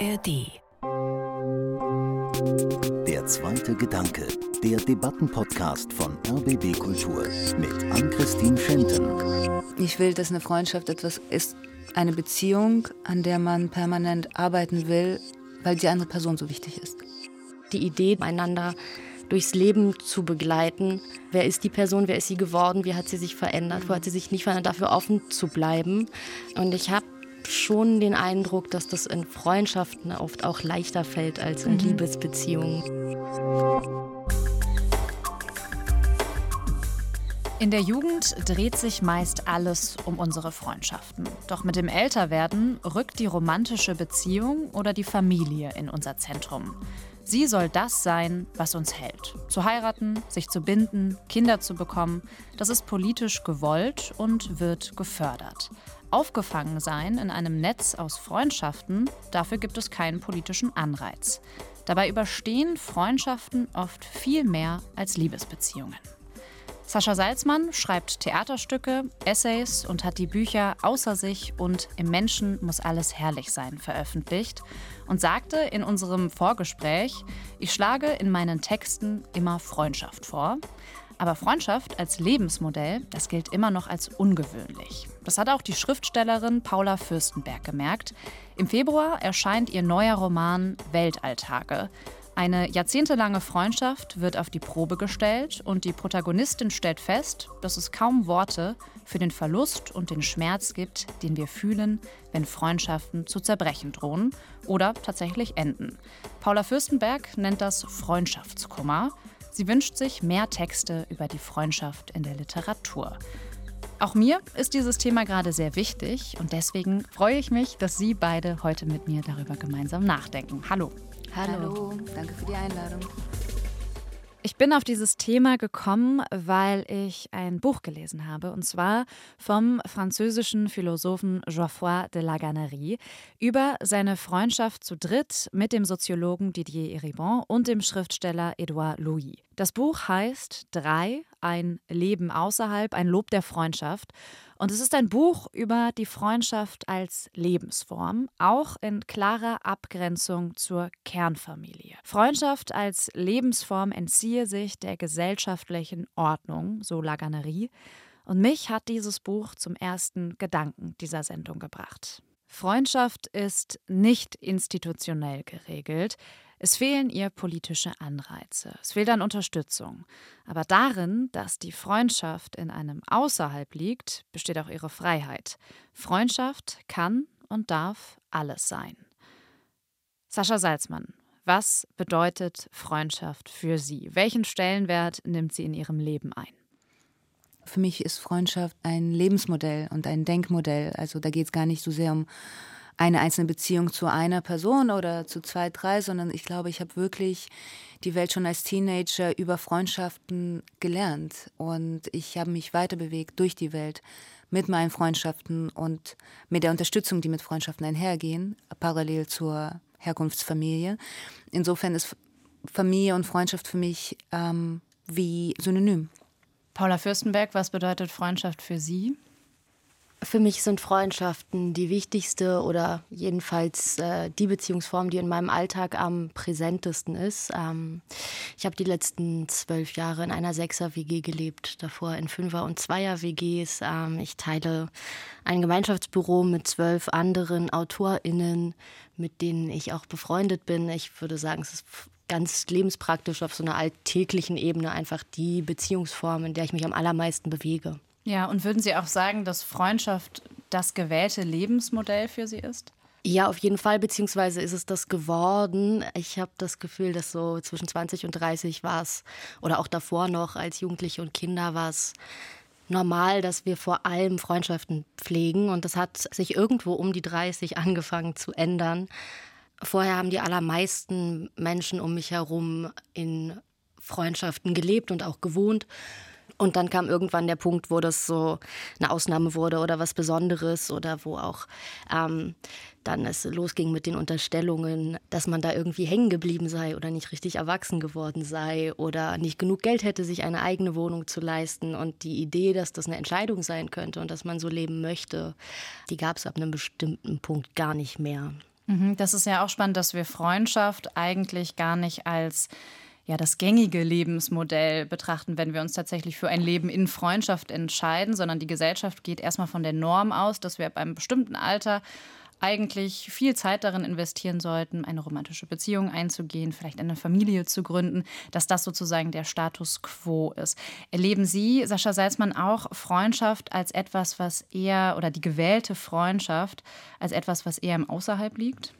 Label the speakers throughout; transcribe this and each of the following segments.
Speaker 1: ARD.
Speaker 2: Der zweite Gedanke, der Debattenpodcast von RBB Kultur mit Ann-Christine Schenten.
Speaker 3: Ich will, dass eine Freundschaft etwas ist, eine Beziehung, an der man permanent arbeiten will, weil die andere Person so wichtig ist.
Speaker 4: Die Idee, einander durchs Leben zu begleiten. Wer ist die Person? Wer ist sie geworden? Wie hat sie sich verändert? Wo hat sie sich nicht verändert, dafür offen zu bleiben? Und ich habe schon den Eindruck, dass das in Freundschaften oft auch leichter fällt als in mhm. Liebesbeziehungen.
Speaker 5: In der Jugend dreht sich meist alles um unsere Freundschaften. Doch mit dem Älterwerden rückt die romantische Beziehung oder die Familie in unser Zentrum. Sie soll das sein, was uns hält. Zu heiraten, sich zu binden, Kinder zu bekommen, das ist politisch gewollt und wird gefördert. Aufgefangen sein in einem Netz aus Freundschaften, dafür gibt es keinen politischen Anreiz. Dabei überstehen Freundschaften oft viel mehr als Liebesbeziehungen. Sascha Salzmann schreibt Theaterstücke, Essays und hat die Bücher Außer sich und Im Menschen muss alles herrlich sein veröffentlicht und sagte in unserem Vorgespräch, ich schlage in meinen Texten immer Freundschaft vor. Aber Freundschaft als Lebensmodell, das gilt immer noch als ungewöhnlich. Das hat auch die Schriftstellerin Paula Fürstenberg gemerkt. Im Februar erscheint ihr neuer Roman Weltalltage. Eine jahrzehntelange Freundschaft wird auf die Probe gestellt und die Protagonistin stellt fest, dass es kaum Worte für den Verlust und den Schmerz gibt, den wir fühlen, wenn Freundschaften zu zerbrechen drohen oder tatsächlich enden. Paula Fürstenberg nennt das Freundschaftskummer. Sie wünscht sich mehr Texte über die Freundschaft in der Literatur. Auch mir ist dieses Thema gerade sehr wichtig und deswegen freue ich mich, dass Sie beide heute mit mir darüber gemeinsam nachdenken. Hallo.
Speaker 3: Hallo. Hallo, danke für die Einladung.
Speaker 5: Ich bin auf dieses Thema gekommen, weil ich ein Buch gelesen habe, und zwar vom französischen Philosophen Geoffroy de la Gannerie über seine Freundschaft zu dritt mit dem Soziologen Didier Eribon und dem Schriftsteller Edouard Louis. Das Buch heißt Drei, ein Leben außerhalb, ein Lob der Freundschaft. Und es ist ein Buch über die Freundschaft als Lebensform, auch in klarer Abgrenzung zur Kernfamilie. Freundschaft als Lebensform entziehe sich der gesellschaftlichen Ordnung, so Laganerie. Und mich hat dieses Buch zum ersten Gedanken dieser Sendung gebracht. Freundschaft ist nicht institutionell geregelt. Es fehlen ihr politische Anreize, es fehlt an Unterstützung. Aber darin, dass die Freundschaft in einem Außerhalb liegt, besteht auch ihre Freiheit. Freundschaft kann und darf alles sein. Sascha Salzmann, was bedeutet Freundschaft für Sie? Welchen Stellenwert nimmt sie in Ihrem Leben ein?
Speaker 3: Für mich ist Freundschaft ein Lebensmodell und ein Denkmodell. Also da geht es gar nicht so sehr um eine einzelne Beziehung zu einer Person oder zu zwei, drei, sondern ich glaube, ich habe wirklich die Welt schon als Teenager über Freundschaften gelernt und ich habe mich weiter bewegt durch die Welt mit meinen Freundschaften und mit der Unterstützung, die mit Freundschaften einhergehen, parallel zur Herkunftsfamilie. Insofern ist Familie und Freundschaft für mich ähm, wie synonym.
Speaker 5: Paula Fürstenberg, was bedeutet Freundschaft für Sie?
Speaker 4: Für mich sind Freundschaften die wichtigste oder jedenfalls äh, die Beziehungsform, die in meinem Alltag am präsentesten ist. Ähm, ich habe die letzten zwölf Jahre in einer Sechser-WG gelebt, davor in Fünfer- und Zweier-WGs. Ähm, ich teile ein Gemeinschaftsbüro mit zwölf anderen AutorInnen, mit denen ich auch befreundet bin. Ich würde sagen, es ist ganz lebenspraktisch auf so einer alltäglichen Ebene einfach die Beziehungsform, in der ich mich am allermeisten bewege.
Speaker 5: Ja, und würden Sie auch sagen, dass Freundschaft das gewählte Lebensmodell für Sie ist?
Speaker 4: Ja, auf jeden Fall, beziehungsweise ist es das geworden. Ich habe das Gefühl, dass so zwischen 20 und 30 war es, oder auch davor noch als Jugendliche und Kinder war es normal, dass wir vor allem Freundschaften pflegen. Und das hat sich irgendwo um die 30 angefangen zu ändern. Vorher haben die allermeisten Menschen um mich herum in Freundschaften gelebt und auch gewohnt. Und dann kam irgendwann der Punkt, wo das so eine Ausnahme wurde oder was Besonderes oder wo auch ähm, dann es losging mit den Unterstellungen, dass man da irgendwie hängen geblieben sei oder nicht richtig erwachsen geworden sei oder nicht genug Geld hätte, sich eine eigene Wohnung zu leisten. Und die Idee, dass das eine Entscheidung sein könnte und dass man so leben möchte, die gab es ab einem bestimmten Punkt gar nicht mehr.
Speaker 5: Mhm, das ist ja auch spannend, dass wir Freundschaft eigentlich gar nicht als ja, das gängige Lebensmodell betrachten, wenn wir uns tatsächlich für ein Leben in Freundschaft entscheiden, sondern die Gesellschaft geht erstmal von der Norm aus, dass wir ab einem bestimmten Alter eigentlich viel Zeit darin investieren sollten, eine romantische Beziehung einzugehen, vielleicht eine Familie zu gründen, dass das sozusagen der Status quo ist. Erleben Sie, Sascha Salzmann, auch Freundschaft als etwas, was eher, oder die gewählte Freundschaft als etwas, was eher im Außerhalb liegt?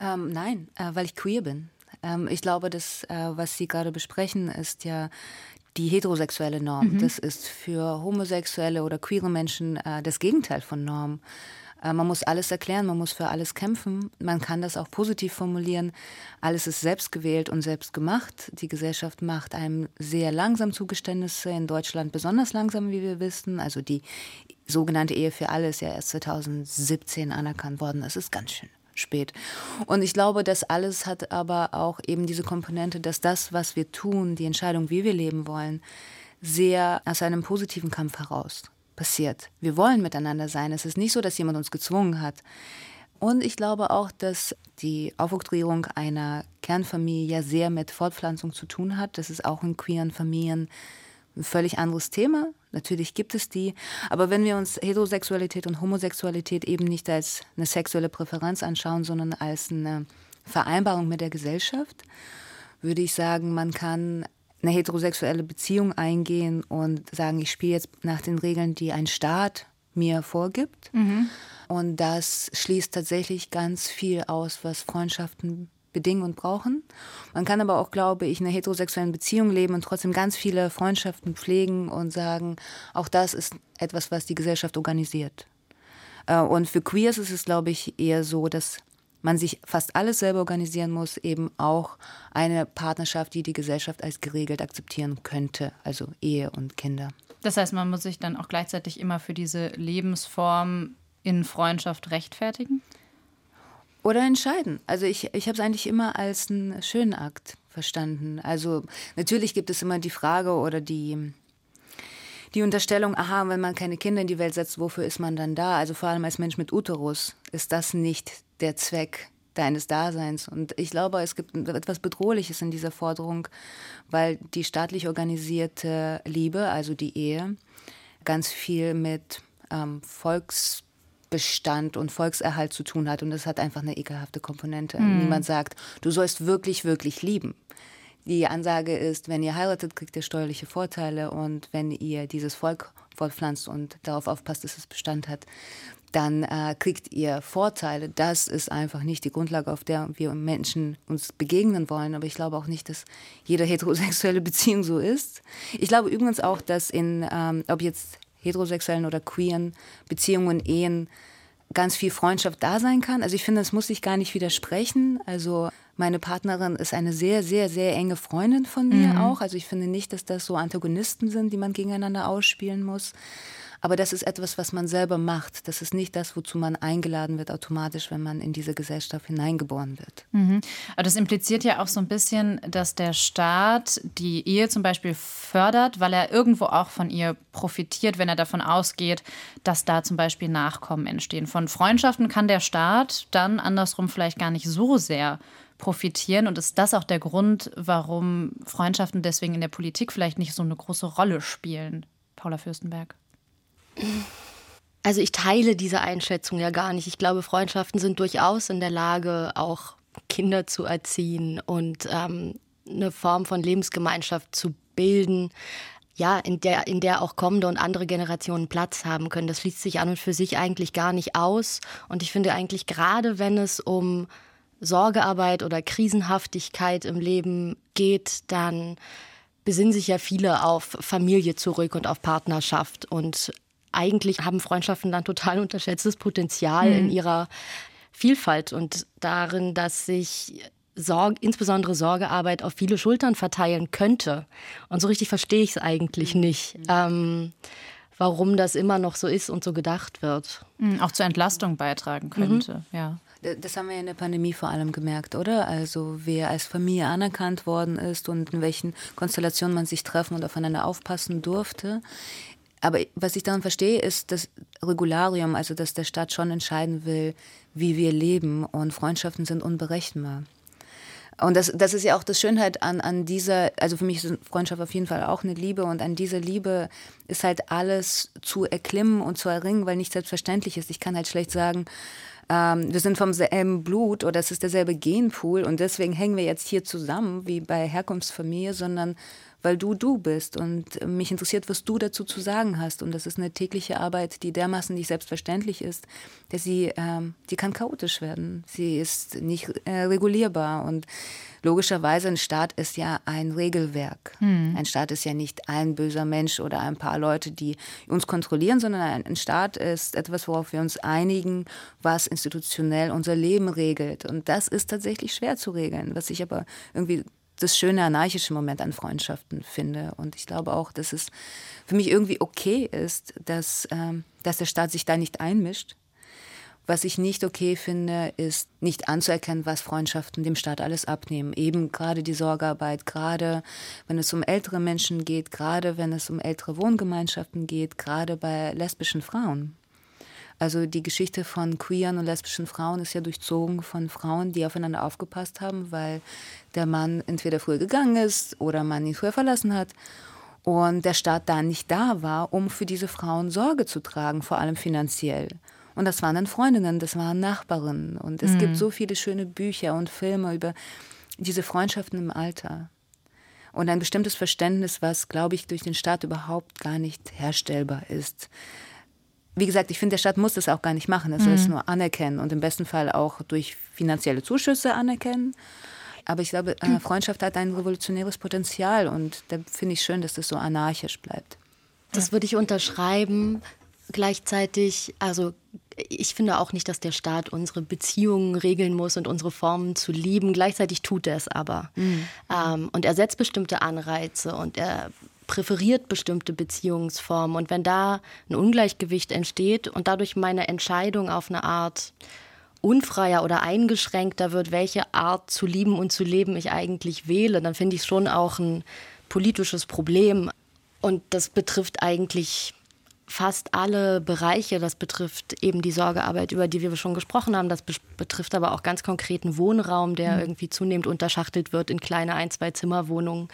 Speaker 3: Ähm, nein, äh, weil ich queer bin. Ähm, ich glaube, das, äh, was Sie gerade besprechen, ist ja die heterosexuelle Norm. Mhm. Das ist für homosexuelle oder queere Menschen äh, das Gegenteil von Norm. Äh, man muss alles erklären, man muss für alles kämpfen. Man kann das auch positiv formulieren. Alles ist selbst gewählt und selbst gemacht. Die Gesellschaft macht einem sehr langsam Zugeständnisse, in Deutschland besonders langsam, wie wir wissen. Also die sogenannte Ehe für alle ist ja erst 2017 anerkannt worden. Das ist ganz schön spät. Und ich glaube, das alles hat aber auch eben diese Komponente, dass das, was wir tun, die Entscheidung, wie wir leben wollen, sehr aus einem positiven Kampf heraus passiert. Wir wollen miteinander sein. Es ist nicht so, dass jemand uns gezwungen hat. Und ich glaube auch, dass die Aufoktroyierung einer Kernfamilie ja sehr mit Fortpflanzung zu tun hat. Das ist auch in queeren Familien ein völlig anderes Thema. Natürlich gibt es die. Aber wenn wir uns Heterosexualität und Homosexualität eben nicht als eine sexuelle Präferenz anschauen, sondern als eine Vereinbarung mit der Gesellschaft, würde ich sagen, man kann eine heterosexuelle Beziehung eingehen und sagen, ich spiele jetzt nach den Regeln, die ein Staat mir vorgibt. Mhm. Und das schließt tatsächlich ganz viel aus, was Freundschaften bedingen und brauchen. Man kann aber auch, glaube ich, in einer heterosexuellen Beziehung leben und trotzdem ganz viele Freundschaften pflegen und sagen, auch das ist etwas, was die Gesellschaft organisiert. Äh, und für Queers ist es, glaube ich, eher so, dass man sich fast alles selber organisieren muss, eben auch eine Partnerschaft, die die Gesellschaft als geregelt akzeptieren könnte, also Ehe und Kinder.
Speaker 5: Das heißt, man muss sich dann auch gleichzeitig immer für diese Lebensform in Freundschaft rechtfertigen?
Speaker 3: Oder entscheiden. Also ich, ich habe es eigentlich immer als einen schönen Akt verstanden. Also natürlich gibt es immer die Frage oder die, die Unterstellung, aha, wenn man keine Kinder in die Welt setzt, wofür ist man dann da? Also vor allem als Mensch mit Uterus ist das nicht der Zweck deines Daseins. Und ich glaube, es gibt etwas Bedrohliches in dieser Forderung, weil die staatlich organisierte Liebe, also die Ehe, ganz viel mit ähm, Volksbestand und Volkserhalt zu tun hat. Und das hat einfach eine ekelhafte Komponente. Mhm. Niemand sagt, du sollst wirklich, wirklich lieben. Die Ansage ist, wenn ihr heiratet, kriegt ihr steuerliche Vorteile und wenn ihr dieses Volk fortpflanzt und darauf aufpasst, dass es Bestand hat, dann äh, kriegt ihr Vorteile. Das ist einfach nicht die Grundlage, auf der wir Menschen uns begegnen wollen. Aber ich glaube auch nicht, dass jede heterosexuelle Beziehung so ist. Ich glaube übrigens auch, dass in, ähm, ob jetzt heterosexuellen oder queeren Beziehungen, Ehen, ganz viel Freundschaft da sein kann. Also ich finde, das muss sich gar nicht widersprechen. Also meine Partnerin ist eine sehr, sehr, sehr enge Freundin von mir mhm. auch. Also ich finde nicht, dass das so Antagonisten sind, die man gegeneinander ausspielen muss. Aber das ist etwas, was man selber macht. Das ist nicht das, wozu man eingeladen wird automatisch, wenn man in diese Gesellschaft hineingeboren wird.
Speaker 5: Mhm. Aber das impliziert ja auch so ein bisschen, dass der Staat die Ehe zum Beispiel fördert, weil er irgendwo auch von ihr profitiert, wenn er davon ausgeht, dass da zum Beispiel Nachkommen entstehen. Von Freundschaften kann der Staat dann andersrum vielleicht gar nicht so sehr profitieren. Und ist das auch der Grund, warum Freundschaften deswegen in der Politik vielleicht nicht so eine große Rolle spielen? Paula Fürstenberg.
Speaker 4: Also ich teile diese Einschätzung ja gar nicht. Ich glaube, Freundschaften sind durchaus in der Lage, auch Kinder zu erziehen und ähm, eine Form von Lebensgemeinschaft zu bilden, ja, in der, in der auch kommende und andere Generationen Platz haben können. Das schließt sich an und für sich eigentlich gar nicht aus. Und ich finde eigentlich gerade, wenn es um Sorgearbeit oder Krisenhaftigkeit im Leben geht, dann besinnen sich ja viele auf Familie zurück und auf Partnerschaft und eigentlich haben Freundschaften dann total unterschätztes Potenzial mhm. in ihrer Vielfalt und darin, dass sich Sorge, insbesondere Sorgearbeit auf viele Schultern verteilen könnte. Und so richtig verstehe ich es eigentlich mhm. nicht. Mhm. Ähm, warum das immer noch so ist und so gedacht wird.
Speaker 5: Mhm, auch zur Entlastung beitragen könnte, mhm. ja.
Speaker 3: Das haben wir in der Pandemie vor allem gemerkt, oder? Also wer als Familie anerkannt worden ist und in welchen Konstellationen man sich treffen und aufeinander aufpassen durfte Aber was ich daran verstehe, ist das Regularium, also dass der Staat schon entscheiden will, wie wir leben und Freundschaften sind unberechenbar. Und das, das ist ja auch das Schönheit an, an dieser, also für mich ist Freundschaft auf jeden Fall auch eine Liebe und an dieser Liebe ist halt alles zu erklimmen und zu erringen, weil nicht selbstverständlich ist. Ich kann halt schlecht sagen, ähm, wir sind vom selben Blut oder es ist derselbe Genpool und deswegen hängen wir jetzt hier zusammen, wie bei Herkunftsfamilie, sondern weil du du bist und mich interessiert, was du dazu zu sagen hast. Und das ist eine tägliche Arbeit, die dermaßen nicht selbstverständlich ist, dass sie, ähm, die kann chaotisch werden. Sie ist nicht äh, regulierbar und logischerweise ein Staat ist ja ein Regelwerk. Hm. Ein Staat ist ja nicht ein böser Mensch oder ein paar Leute, die uns kontrollieren, sondern ein Staat ist etwas, worauf wir uns einigen, was institutionell unser Leben regelt. Und das ist tatsächlich schwer zu regeln, was ich aber irgendwie das schöne anarchische Moment an Freundschaften finde. Und ich glaube auch, dass es für mich irgendwie okay ist, dass, ähm, dass der Staat sich da nicht einmischt. Was ich nicht okay finde, ist nicht anzuerkennen, was Freundschaften dem Staat alles abnehmen. Eben gerade die Sorgearbeit, gerade wenn es um ältere Menschen geht, gerade wenn es um ältere Wohngemeinschaften geht, gerade bei lesbischen Frauen. Also die Geschichte von queeren und lesbischen Frauen ist ja durchzogen von Frauen, die aufeinander aufgepasst haben, weil der Mann entweder früher gegangen ist oder man ihn früher verlassen hat und der Staat da nicht da war, um für diese Frauen Sorge zu tragen, vor allem finanziell. Und das waren dann Freundinnen, das waren Nachbarinnen. Und es mhm. gibt so viele schöne Bücher und Filme über diese Freundschaften im Alter. Und ein bestimmtes Verständnis, was, glaube ich, durch den Staat überhaupt gar nicht herstellbar ist wie gesagt, ich finde, der Staat muss das auch gar nicht machen. Er soll es mhm. nur anerkennen und im besten Fall auch durch finanzielle Zuschüsse anerkennen. Aber ich glaube, äh, Freundschaft hat ein revolutionäres Potenzial und da finde ich schön, dass das so anarchisch bleibt.
Speaker 4: Das würde ich unterschreiben. Gleichzeitig, also ich finde auch nicht, dass der Staat unsere Beziehungen regeln muss und unsere Formen zu lieben. Gleichzeitig tut er es aber. Mhm. Ähm, und er setzt bestimmte Anreize und er präferiert bestimmte Beziehungsformen. Und wenn da ein Ungleichgewicht entsteht und dadurch meine Entscheidung auf eine Art unfreier oder eingeschränkter wird, welche Art zu lieben und zu leben ich eigentlich wähle, dann finde ich es schon auch ein politisches Problem. Und das betrifft eigentlich fast alle Bereiche. Das betrifft eben die Sorgearbeit, über die wir schon gesprochen haben. Das betrifft aber auch ganz konkreten Wohnraum, der mhm. irgendwie zunehmend unterschachtelt wird in kleine Ein-, Zwei-Zimmer-Wohnungen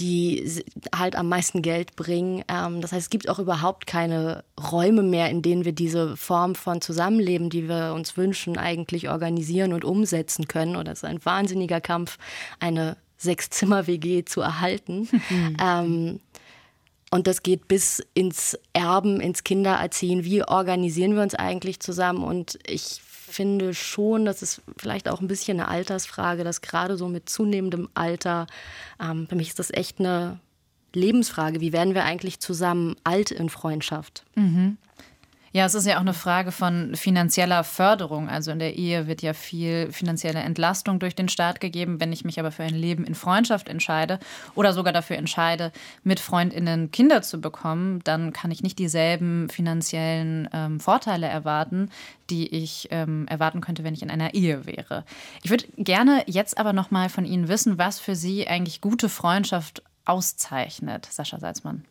Speaker 4: die halt am meisten Geld bringen. Ähm, das heißt, es gibt auch überhaupt keine Räume mehr, in denen wir diese Form von Zusammenleben, die wir uns wünschen, eigentlich organisieren und umsetzen können. Oder es ist ein wahnsinniger Kampf, eine Sechs-Zimmer-WG zu erhalten. Mhm. Ähm, und das geht bis ins Erben, ins Kindererziehen. Wie organisieren wir uns eigentlich zusammen? Und ich finde schon, das ist vielleicht auch ein bisschen eine Altersfrage, dass gerade so mit zunehmendem Alter, ähm, für mich ist das echt eine Lebensfrage. Wie werden wir eigentlich zusammen alt in Freundschaft?
Speaker 5: Mhm. Ja, es ist ja auch eine Frage von finanzieller Förderung. Also in der Ehe wird ja viel finanzielle Entlastung durch den Staat gegeben. Wenn ich mich aber für ein Leben in Freundschaft entscheide oder sogar dafür entscheide, mit Freundinnen Kinder zu bekommen, dann kann ich nicht dieselben finanziellen ähm, Vorteile erwarten, die ich ähm, erwarten könnte, wenn ich in einer Ehe wäre. Ich würde gerne jetzt aber noch mal von Ihnen wissen, was für Sie eigentlich gute Freundschaft auszeichnet, Sascha Salzmann.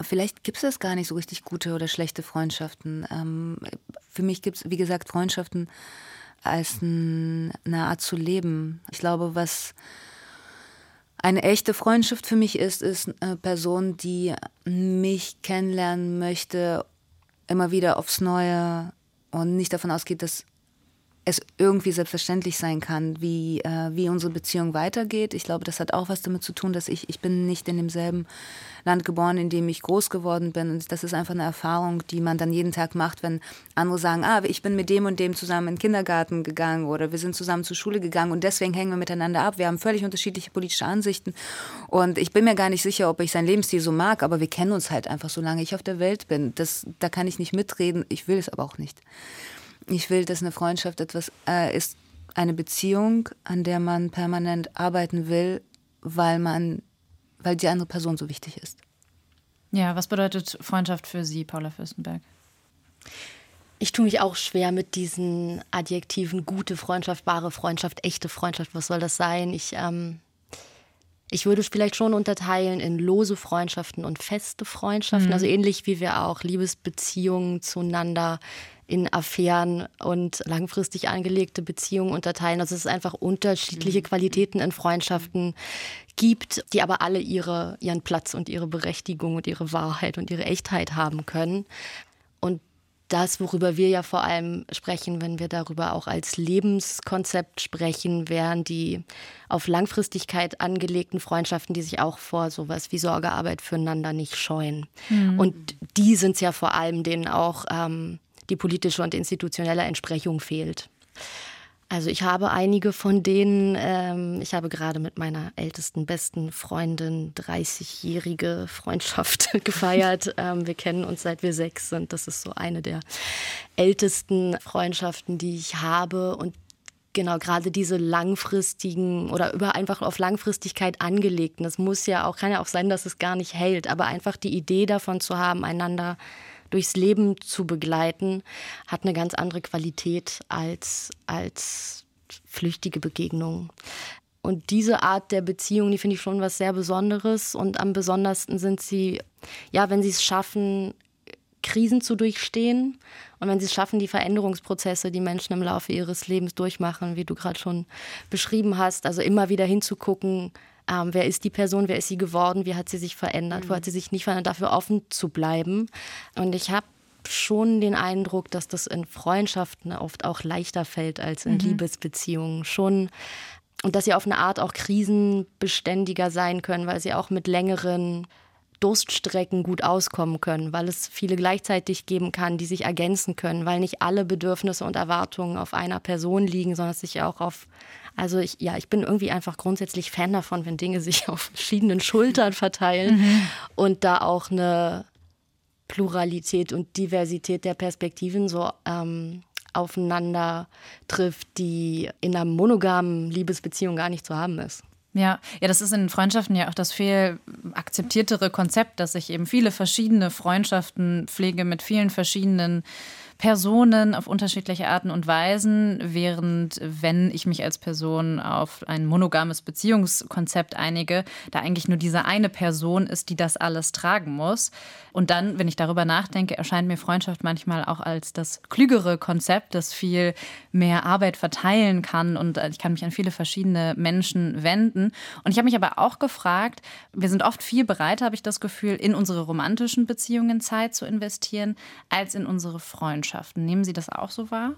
Speaker 3: Vielleicht gibt es das gar nicht so richtig gute oder schlechte Freundschaften. Ähm, für mich gibt es, wie gesagt, Freundschaften als ein, eine Art zu leben. Ich glaube, was eine echte Freundschaft für mich ist, ist eine Person, die mich kennenlernen möchte, immer wieder aufs Neue und nicht davon ausgeht, dass es irgendwie selbstverständlich sein kann, wie, äh, wie unsere Beziehung weitergeht. Ich glaube, das hat auch was damit zu tun, dass ich, ich bin nicht in demselben Land geboren, in dem ich groß geworden bin. Und das ist einfach eine Erfahrung, die man dann jeden Tag macht, wenn andere sagen, ah, ich bin mit dem und dem zusammen in den Kindergarten gegangen oder wir sind zusammen zur Schule gegangen und deswegen hängen wir miteinander ab. Wir haben völlig unterschiedliche politische Ansichten. Und ich bin mir gar nicht sicher, ob ich sein Lebensstil so mag, aber wir kennen uns halt einfach, solange ich auf der Welt bin. Das, da kann ich nicht mitreden. Ich will es aber auch nicht. Ich will, dass eine Freundschaft etwas äh, ist, eine Beziehung, an der man permanent arbeiten will, weil man, weil die andere Person so wichtig ist.
Speaker 5: Ja, was bedeutet Freundschaft für Sie, Paula Fürstenberg?
Speaker 4: Ich tue mich auch schwer mit diesen Adjektiven gute Freundschaft, wahre Freundschaft, echte Freundschaft. Was soll das sein? Ich, ähm, Ich würde vielleicht schon unterteilen in lose Freundschaften und feste Freundschaften. Mhm. Also ähnlich wie wir auch Liebesbeziehungen zueinander in Affären und langfristig angelegte Beziehungen unterteilen. Also es ist einfach unterschiedliche mhm. Qualitäten in Freundschaften gibt, die aber alle ihre, ihren Platz und ihre Berechtigung und ihre Wahrheit und ihre Echtheit haben können. Und das, worüber wir ja vor allem sprechen, wenn wir darüber auch als Lebenskonzept sprechen, wären die auf Langfristigkeit angelegten Freundschaften, die sich auch vor sowas wie Sorgearbeit füreinander nicht scheuen. Mhm. Und die sind es ja vor allem, denen auch ähm, die politische und institutionelle Entsprechung fehlt. Also ich habe einige von denen, ähm, ich habe gerade mit meiner ältesten besten Freundin 30-jährige Freundschaft gefeiert. ähm, wir kennen uns seit wir sechs sind. Das ist so eine der ältesten Freundschaften, die ich habe. Und genau gerade diese langfristigen oder über einfach auf Langfristigkeit angelegten, das muss ja auch, kann ja auch sein, dass es gar nicht hält, aber einfach die Idee davon zu haben, einander durchs Leben zu begleiten, hat eine ganz andere Qualität als, als flüchtige Begegnungen. Und diese Art der Beziehung, die finde ich schon was sehr Besonderes. Und am besondersten sind sie, ja, wenn sie es schaffen, Krisen zu durchstehen und wenn sie es schaffen, die Veränderungsprozesse, die Menschen im Laufe ihres Lebens durchmachen, wie du gerade schon beschrieben hast, also immer wieder hinzugucken, ähm, wer ist die Person, wer ist sie geworden, wie hat sie sich verändert, mhm. wo hat sie sich nicht verändert, dafür offen zu bleiben. Und ich habe schon den Eindruck, dass das in Freundschaften oft auch leichter fällt als in mhm. Liebesbeziehungen. Schon und dass sie auf eine Art auch krisenbeständiger sein können, weil sie auch mit längeren Durststrecken gut auskommen können, weil es viele gleichzeitig geben kann, die sich ergänzen können, weil nicht alle Bedürfnisse und Erwartungen auf einer Person liegen, sondern sich auch auf also ich, ja, ich bin irgendwie einfach grundsätzlich Fan davon, wenn Dinge sich auf verschiedenen Schultern verteilen mhm. und da auch eine Pluralität und Diversität der Perspektiven so ähm, aufeinander trifft, die in einer monogamen Liebesbeziehung gar nicht zu haben ist.
Speaker 5: Ja, ja, das ist in Freundschaften ja auch das viel akzeptiertere Konzept, dass ich eben viele verschiedene Freundschaften pflege mit vielen verschiedenen Personen auf unterschiedliche Arten und Weisen, während wenn ich mich als Person auf ein monogames Beziehungskonzept einige, da eigentlich nur diese eine Person ist, die das alles tragen muss. Und dann, wenn ich darüber nachdenke, erscheint mir Freundschaft manchmal auch als das klügere Konzept, das viel mehr Arbeit verteilen kann und äh, ich kann mich an viele verschiedene Menschen wenden. Und ich habe mich aber auch gefragt, wir sind oft viel bereiter, habe ich das Gefühl, in unsere romantischen Beziehungen Zeit zu investieren, als in unsere Freundschaften. Freundschaften. Nehmen Sie das auch so wahr?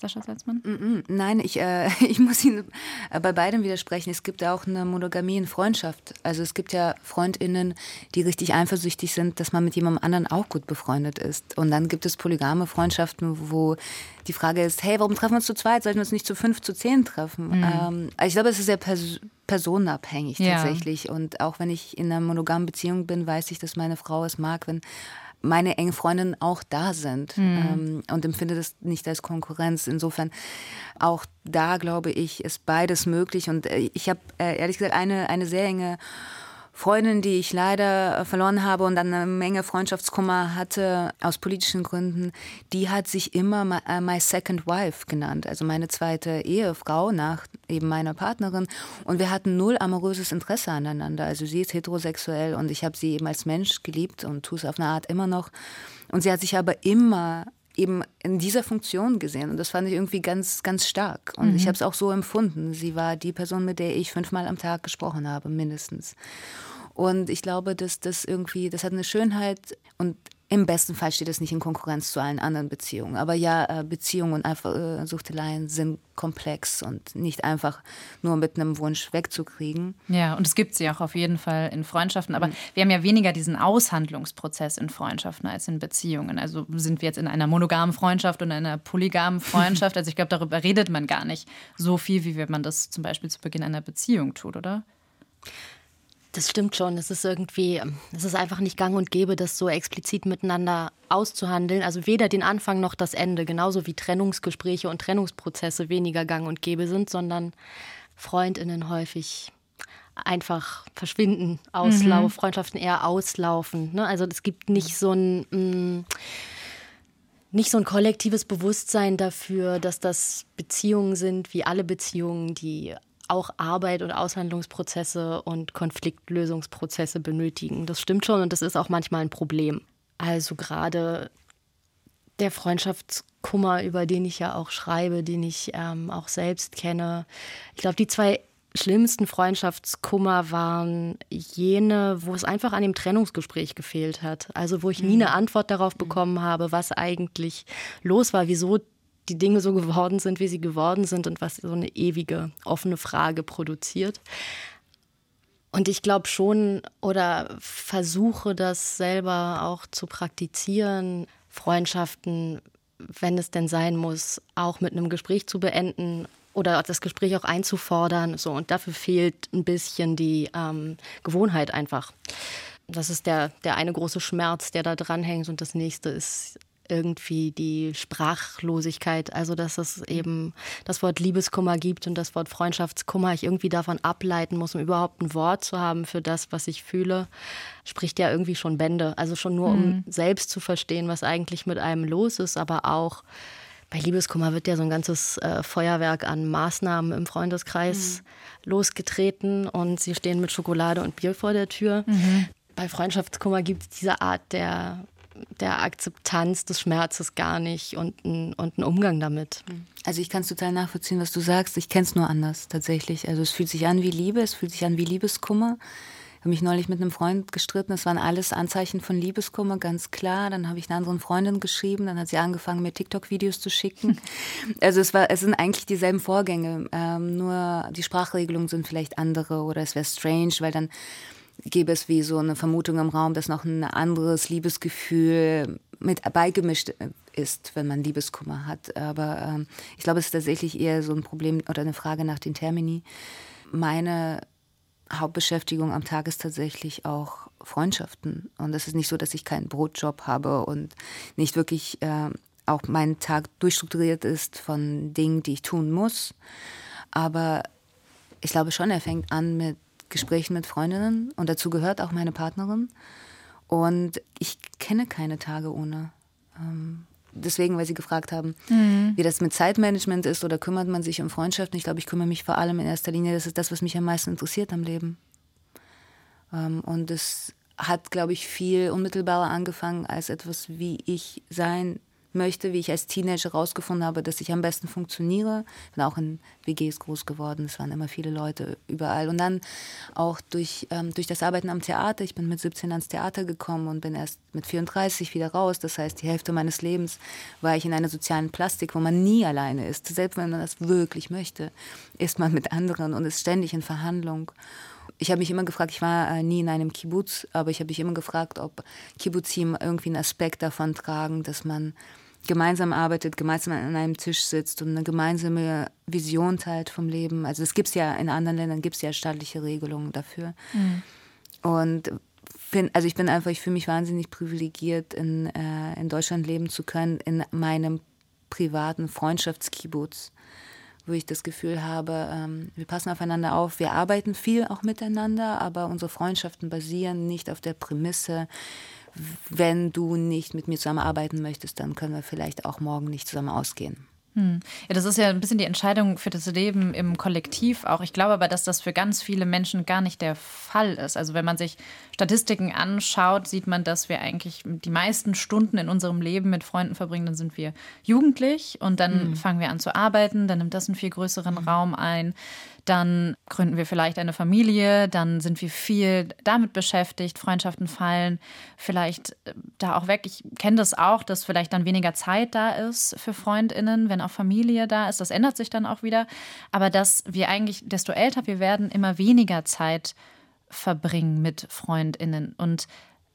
Speaker 5: Sascha Salzmann?
Speaker 3: Mm -mm. Nein, ich, äh, ich muss Ihnen äh, bei beidem widersprechen. Es gibt auch eine Monogamie in Freundschaft. Also es gibt ja FreundInnen, die richtig eifersüchtig sind, dass man mit jemandem anderen auch gut befreundet ist. Und dann gibt es polygame Freundschaften, wo die Frage ist, hey, warum treffen wir uns zu zweit? Sollten wir uns nicht zu fünf, zu zehn treffen? Mhm. Ähm, also ich glaube, es ist sehr pers personenabhängig tatsächlich. Ja. Und auch wenn ich in einer monogamen Beziehung bin, weiß ich, dass meine Frau es mag, wenn meine engen Freundinnen auch da sind mhm. ähm, und empfinde das nicht als Konkurrenz. Insofern auch da glaube ich, ist beides möglich. Und äh, ich habe äh, ehrlich gesagt eine, eine sehr enge Freundin, die ich leider äh, verloren habe und dann eine Menge Freundschaftskummer hatte aus politischen Gründen, die hat sich immer my, uh, my second wife genannt, also meine zweite Ehefrau nach eben meiner Partnerin. Und wir hatten null amoröses Interesse aneinander. Also sie ist heterosexuell und ich habe sie eben als Mensch geliebt und tue es auf eine Art immer noch. Und sie hat sich aber immer eben in dieser Funktion gesehen und das fand ich irgendwie ganz, ganz stark. Und mhm. ich habe es auch so empfunden. Sie war die Person, mit der ich fünfmal am Tag gesprochen habe, mindestens. Und ich glaube, dass das irgendwie, das hat eine Schönheit und im besten Fall steht es nicht in Konkurrenz zu allen anderen Beziehungen. Aber ja, äh, Beziehungen und einfach äh, Suchteleien sind komplex und nicht einfach nur mit einem Wunsch wegzukriegen.
Speaker 5: Ja, und es gibt sie auch auf jeden Fall in Freundschaften. Aber mhm. wir haben ja weniger diesen Aushandlungsprozess in Freundschaften als in Beziehungen. Also sind wir jetzt in einer monogamen Freundschaft und einer polygamen Freundschaft. Also ich glaube, darüber redet man gar nicht so viel, wie wenn man das zum Beispiel zu Beginn einer Beziehung tut, oder?
Speaker 4: Das stimmt schon. Es ist irgendwie, es ist einfach nicht gang und gäbe, das so explizit miteinander auszuhandeln. Also weder den Anfang noch das Ende, genauso wie Trennungsgespräche und Trennungsprozesse weniger gang und gäbe sind, sondern Freundinnen häufig einfach verschwinden, auslaufen, mhm. Freundschaften eher auslaufen. Ne? Also es gibt nicht so ein mh, mm, nicht so ein kollektives Bewusstsein dafür, dass das Beziehungen sind wie alle Beziehungen, die auch Arbeit und Aushandlungsprozesse und Konfliktlösungsprozesse benötigen. Das stimmt schon und das ist auch manchmal ein Problem. Also gerade der Freundschaftskummer, über den ich ja auch schreibe, den ich ähm, auch selbst kenne. Ich glaube, die zwei schlimmsten Freundschaftskummer waren jene, wo es einfach an dem Trennungsgespräch gefehlt hat. Also wo ich nie eine mhm. Antwort darauf mhm. bekommen habe, was eigentlich los war, wieso die Dinge so geworden sind, wie sie geworden sind und was so eine ewige offene Frage produziert. Und ich glaube schon oder versuche das selber auch zu praktizieren, Freundschaften, wenn es denn sein muss, auch mit einem Gespräch zu beenden oder das Gespräch auch einzufordern. So, und dafür fehlt ein bisschen die ähm, Gewohnheit einfach. Das ist der, der eine große Schmerz, der da dranhängt. Und das nächste ist irgendwie die Sprachlosigkeit, also dass es eben das Wort Liebeskummer gibt und das Wort Freundschaftskummer ich irgendwie davon ableiten muss, um überhaupt ein Wort zu haben für das, was ich fühle, spricht ja irgendwie schon Bände. Also schon nur, um mhm. selbst zu verstehen, was eigentlich mit einem los ist, aber auch bei Liebeskummer wird ja so ein ganzes äh, Feuerwerk an Maßnahmen im Freundeskreis mhm. losgetreten und sie stehen mit Schokolade und Bier vor der Tür. Mhm. Bei Freundschaftskummer gibt es diese Art der der Akzeptanz des Schmerzes gar nicht und ein, und ein Umgang damit.
Speaker 3: Also ich kann es total nachvollziehen, was du sagst. Ich kenne es nur anders tatsächlich. Also es fühlt sich an wie Liebe, es fühlt sich an wie Liebeskummer. Ich habe mich neulich mit einem Freund gestritten. Das waren alles Anzeichen von Liebeskummer, ganz klar. Dann habe ich einer anderen Freundin geschrieben. Dann hat sie angefangen, mir TikTok-Videos zu schicken. Also es, war, es sind eigentlich dieselben Vorgänge. Ähm, nur die Sprachregelungen sind vielleicht andere oder es wäre strange, weil dann gäbe es wie so eine Vermutung im Raum, dass noch ein anderes Liebesgefühl mit beigemischt ist, wenn man Liebeskummer hat. Aber ähm, ich glaube, es ist tatsächlich eher so ein Problem oder eine Frage nach den Termini. Meine Hauptbeschäftigung am Tag ist tatsächlich auch Freundschaften. Und es ist nicht so, dass ich keinen Brotjob habe und nicht wirklich äh, auch mein Tag durchstrukturiert ist von Dingen, die ich tun muss. Aber ich glaube schon, er fängt an mit Gesprächen mit Freundinnen und dazu gehört auch meine Partnerin. Und ich kenne keine Tage ohne. Ähm, deswegen, weil Sie gefragt haben, mhm. wie das mit Zeitmanagement ist oder kümmert man sich um Freundschaften. Ich glaube, ich kümmere mich vor allem in erster Linie, das ist das, was mich am meisten interessiert am Leben. Ähm, und es hat, glaube ich, viel unmittelbarer angefangen als etwas, wie ich sein möchte, wie ich als Teenager herausgefunden habe, dass ich am besten funktioniere. Ich bin auch in WGs groß geworden, es waren immer viele Leute überall. Und dann auch durch, ähm, durch das Arbeiten am Theater. Ich bin mit 17 ans Theater gekommen und bin erst mit 34 wieder raus. Das heißt, die Hälfte meines Lebens war ich in einer sozialen Plastik, wo man nie alleine ist. Selbst wenn man das wirklich möchte, ist man mit anderen und ist ständig in Verhandlung ich habe mich immer gefragt, ich war äh, nie in einem Kibbutz, aber ich habe mich immer gefragt, ob Kibbuzim irgendwie einen Aspekt davon tragen, dass man gemeinsam arbeitet, gemeinsam an einem Tisch sitzt und eine gemeinsame Vision teilt vom Leben. Also es gibt ja in anderen Ländern gibt es ja staatliche Regelungen dafür. Mhm. Und bin, also ich bin einfach, ich fühle mich wahnsinnig privilegiert, in, äh, in Deutschland leben zu können, in meinem privaten Freundschaftskibbutz, wo ich das Gefühl habe, ähm, wir passen aufeinander auf, wir arbeiten viel auch miteinander, aber unsere Freundschaften basieren nicht auf der Prämisse, wenn du nicht mit mir zusammenarbeiten möchtest, dann können wir vielleicht auch morgen nicht zusammen ausgehen.
Speaker 5: Hm. Ja, das ist ja ein bisschen die Entscheidung für das Leben im Kollektiv auch. Ich glaube aber, dass das für ganz viele Menschen gar nicht der Fall ist. Also wenn man sich Statistiken anschaut, sieht man, dass wir eigentlich die meisten Stunden in unserem Leben mit Freunden verbringen. Dann sind wir jugendlich und dann mhm. fangen wir an zu arbeiten. Dann nimmt das einen viel größeren mhm. Raum ein dann gründen wir vielleicht eine Familie, dann sind wir viel damit beschäftigt, Freundschaften fallen vielleicht äh, da auch weg. Ich kenne das auch, dass vielleicht dann weniger Zeit da ist für Freundinnen, wenn auch Familie da ist. Das ändert sich dann auch wieder. Aber dass wir eigentlich, desto älter wir werden, immer weniger Zeit verbringen mit Freundinnen. Und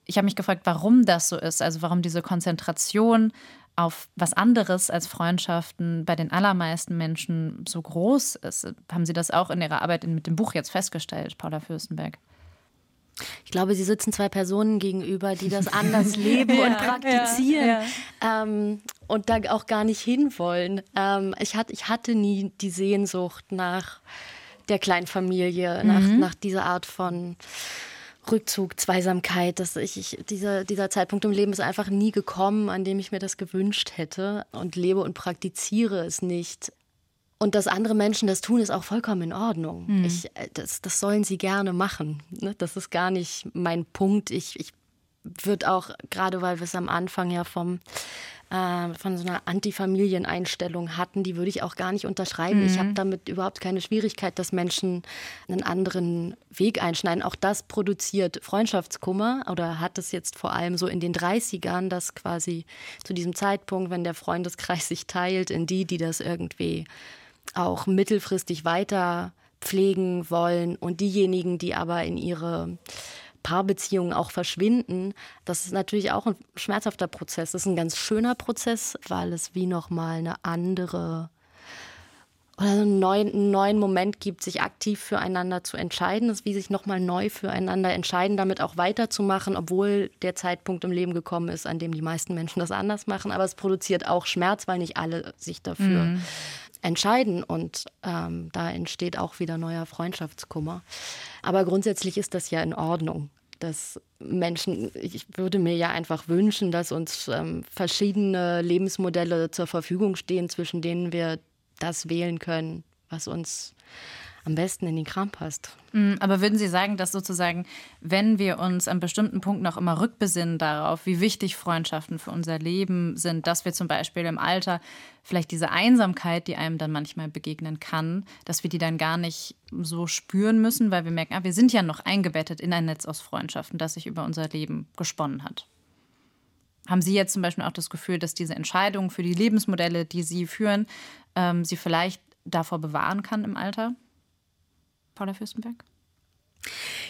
Speaker 5: ich habe mich gefragt, warum das so ist, also warum diese Konzentration auf was anderes als Freundschaften bei den allermeisten Menschen so groß ist. Haben Sie das auch in Ihrer Arbeit mit dem Buch jetzt festgestellt, Paula Fürstenberg?
Speaker 4: Ich glaube, Sie sitzen zwei Personen gegenüber, die das anders leben ja, und praktizieren ja, ja. Ähm, und da auch gar nicht hinwollen. Ähm, ich, hat, ich hatte nie die Sehnsucht nach der Kleinfamilie, mhm. nach, nach dieser Art von Rückzug, Zweisamkeit, dass ich, ich dieser, dieser Zeitpunkt im Leben ist einfach nie gekommen, an dem ich mir das gewünscht hätte und lebe und praktiziere es nicht. Und dass andere Menschen das tun, ist auch vollkommen in Ordnung. Mhm. Ich, äh, das, das sollen sie gerne machen. Ne? Das ist gar nicht mein Punkt. Ich, ich würde auch, gerade weil wir es am Anfang ja vom äh, von so einer Antifamilieneinstellung hatten, die würde ich auch gar nicht unterschreiben. Mhm. Ich habe damit überhaupt keine Schwierigkeit, dass Menschen einen anderen Weg einschneiden. Auch das produziert Freundschaftskummer oder hat es jetzt vor allem so in den 30ern, dass quasi zu diesem Zeitpunkt, wenn der Freundeskreis sich teilt in die, die das irgendwie auch mittelfristig weiter pflegen wollen und diejenigen, die aber in ihre Paarbeziehungen auch verschwinden, das ist natürlich auch ein schmerzhafter Prozess. Das ist ein ganz schöner Prozess, weil es wie nochmal eine andere oder einen neuen, neuen Moment gibt, sich aktiv füreinander zu entscheiden, das ist wie sich nochmal neu füreinander entscheiden, damit auch weiterzumachen, obwohl der Zeitpunkt im Leben gekommen ist, an dem die meisten Menschen das anders machen. Aber es produziert auch Schmerz, weil nicht alle sich dafür mhm. Entscheiden und ähm, da entsteht auch wieder neuer Freundschaftskummer. Aber grundsätzlich ist das ja in Ordnung dass Menschen, ich würde mir ja einfach wünschen, dass uns ähm, verschiedene Lebensmodelle zur Verfügung stehen, zwischen denen wir das wählen können, was uns am besten in den Kram passt.
Speaker 5: Mm, aber würden Sie sagen, dass sozusagen, wenn wir uns an bestimmten Punkten auch immer rückbesinnen darauf, wie wichtig Freundschaften für unser Leben sind, dass wir zum Beispiel im Alter vielleicht diese Einsamkeit, die einem dann manchmal begegnen kann, dass wir die dann gar nicht so spüren müssen, weil wir merken, ah, wir sind ja noch eingebettet in ein Netz aus Freundschaften, das sich über unser Leben gesponnen hat. Haben Sie jetzt zum Beispiel auch das Gefühl, dass diese Entscheidung für die Lebensmodelle, die Sie führen, ähm, Sie vielleicht davor bewahren kann im Alter? Paula Fürstenberg?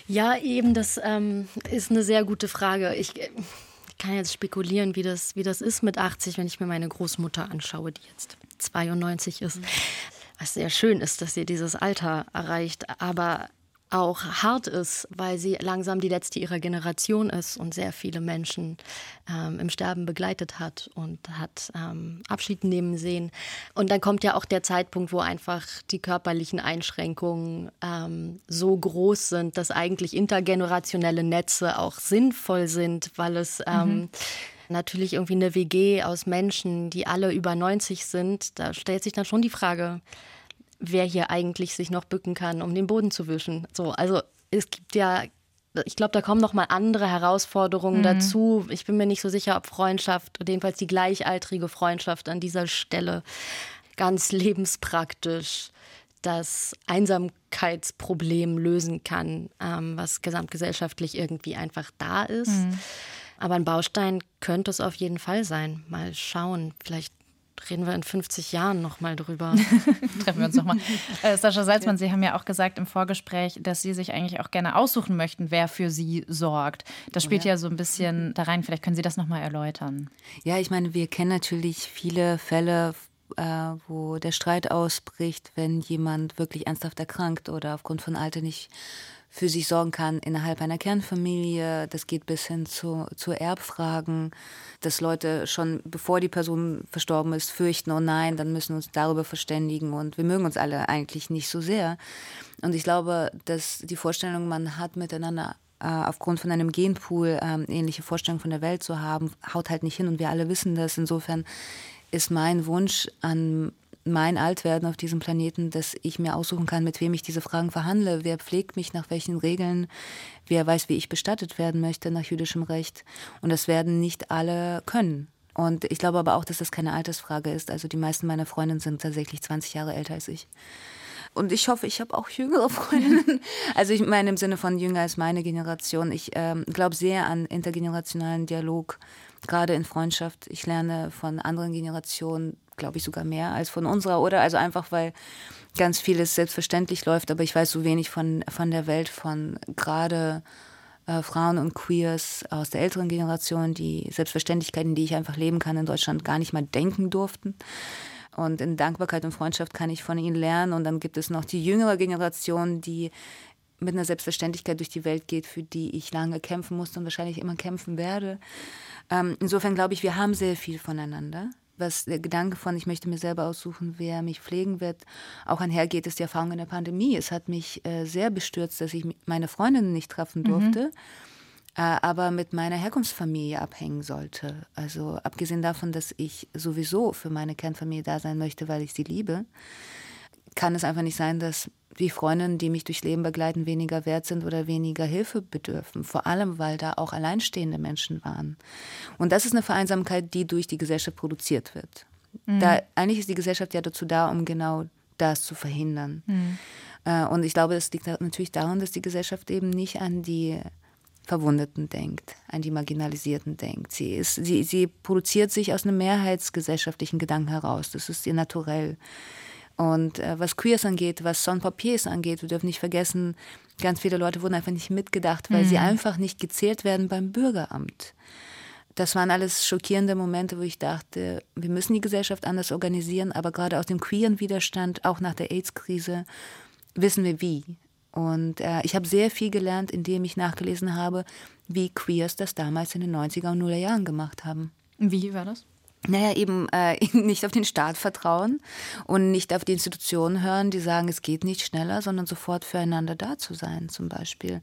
Speaker 4: Ja, eben, das ähm, ist eine sehr gute Frage. Ich, ich, kann jetzt spekulieren, wie das, wie das ist mit 80, wenn ich mir meine Großmutter anschaue, die jetzt 92 ist. Mhm. Was sehr schön ist, dass sie dieses Alter erreicht. Aber auch hart ist, weil sie langsam die letzte ihrer Generation ist und sehr viele Menschen ähm, im Sterben begleitet hat und hat ähm, Abschied nehmen sehen. Und dann kommt ja auch der Zeitpunkt, wo einfach die körperlichen Einschränkungen ähm, so groß sind, dass eigentlich intergenerationelle Netze auch sinnvoll sind, weil es ähm, mhm natürlich irgendwie eine WG aus Menschen, die alle über 90 sind, da stellt sich dann schon die Frage, wer hier eigentlich sich noch bücken kann, um den Boden zu wischen. So, also es gibt ja, ich glaube, da kommen noch mal andere Herausforderungen mhm. dazu. Ich bin mir nicht so sicher, ob Freundschaft, jedenfalls die gleichaltrige Freundschaft an dieser Stelle ganz lebenspraktisch das Einsamkeitsproblem lösen kann, ähm, was gesamtgesellschaftlich irgendwie einfach da ist. Mhm. Aber ein Baustein könnte es auf jeden Fall sein. Mal schauen. Vielleicht reden wir in 50 Jahren nochmal drüber.
Speaker 5: Treffen wir uns nochmal. Äh, Sascha Salzmann, Sie haben ja auch gesagt im Vorgespräch, dass Sie sich eigentlich auch gerne aussuchen möchten, wer für Sie sorgt. Das spielt ja, ja so ein bisschen da rein. Vielleicht können Sie das nochmal erläutern.
Speaker 3: Ja, ich meine, wir kennen natürlich viele Fälle, äh, wo der Streit ausbricht, wenn jemand wirklich ernsthaft erkrankt oder aufgrund von Alter nicht für sich sorgen kann innerhalb einer Kernfamilie. Das geht bis hin zu, zu Erbfragen, dass Leute schon bevor die Person verstorben ist, fürchten, oh nein, dann müssen wir uns darüber verständigen und wir mögen uns alle eigentlich nicht so sehr. Und ich glaube, dass die Vorstellung, man hat miteinander äh, aufgrund von einem Genpool äh, ähnliche Vorstellungen von der Welt zu haben, haut halt nicht hin und wir alle wissen das. Insofern ist mein Wunsch an mein Altwerden auf diesem Planeten, dass ich mir aussuchen kann, mit wem ich diese Fragen verhandle. Wer pflegt mich nach welchen Regeln? Wer weiß, wie ich bestattet werden möchte nach jüdischem Recht? Und das werden nicht alle können. Und ich glaube aber auch, dass das keine Altersfrage ist. Also die meisten meiner Freundinnen sind tatsächlich 20 Jahre älter als ich. Und ich hoffe, ich habe auch jüngere Freundinnen. Also ich meine im Sinne von jünger als meine Generation. Ich ähm, glaube sehr an intergenerationalen Dialog, gerade in Freundschaft. Ich lerne von anderen Generationen glaube ich, sogar mehr als von unserer, oder? Also einfach, weil ganz vieles selbstverständlich läuft, aber ich weiß so wenig von, von der Welt von gerade äh, Frauen und Queers aus der älteren Generation, die Selbstverständlichkeiten, die ich einfach leben kann in Deutschland, gar nicht mal denken durften. Und in Dankbarkeit und Freundschaft kann ich von ihnen lernen. Und dann gibt es noch die jüngere Generation, die mit einer Selbstverständlichkeit durch die Welt geht, für die ich lange kämpfen musste und wahrscheinlich immer kämpfen werde. Ähm, insofern glaube ich, wir haben sehr viel voneinander was der Gedanke von, ich möchte mir selber aussuchen, wer mich pflegen wird, auch einhergeht, ist die Erfahrung in der Pandemie. Es hat mich äh, sehr bestürzt, dass ich meine Freundinnen nicht treffen mhm. durfte, mhm. äh, aber mit meiner Herkunftsfamilie abhängen sollte. Also abgesehen davon, dass ich sowieso für meine Kernfamilie da sein möchte, weil ich sie liebe, kann es einfach nicht sein, dass die Freundinnen, die mich durchs Leben begleiten, weniger wert sind oder weniger Hilfe bedürfen. Vor allem, weil da auch alleinstehende Menschen waren. Und das ist eine Vereinsamkeit, die durch die Gesellschaft produziert wird. Mhm. Da, eigentlich ist die Gesellschaft ja dazu da, um genau das zu verhindern. Mhm. Äh, und ich glaube, das liegt natürlich daran, dass die Gesellschaft eben nicht an die Verwundeten denkt, an die Marginalisierten denkt. Sie, ist, sie, sie produziert sich aus einem mehrheitsgesellschaftlichen Gedanken heraus. Das ist ihr naturell. Und äh, was Queers angeht, was Sans-Papiers angeht, wir dürfen nicht vergessen, ganz viele Leute wurden einfach nicht mitgedacht, weil mhm. sie einfach nicht gezählt werden beim Bürgeramt. Das waren alles schockierende Momente, wo ich dachte, wir müssen die Gesellschaft anders organisieren, aber gerade aus dem queeren Widerstand, auch nach der AIDS-Krise, wissen wir wie. Und äh, ich habe sehr viel gelernt, indem ich nachgelesen habe, wie Queers das damals in den 90er und 0er Jahren gemacht haben.
Speaker 5: Wie war das?
Speaker 3: Naja, eben äh, nicht auf den Staat vertrauen und nicht auf die Institutionen hören, die sagen, es geht nicht schneller, sondern sofort füreinander da zu sein, zum Beispiel.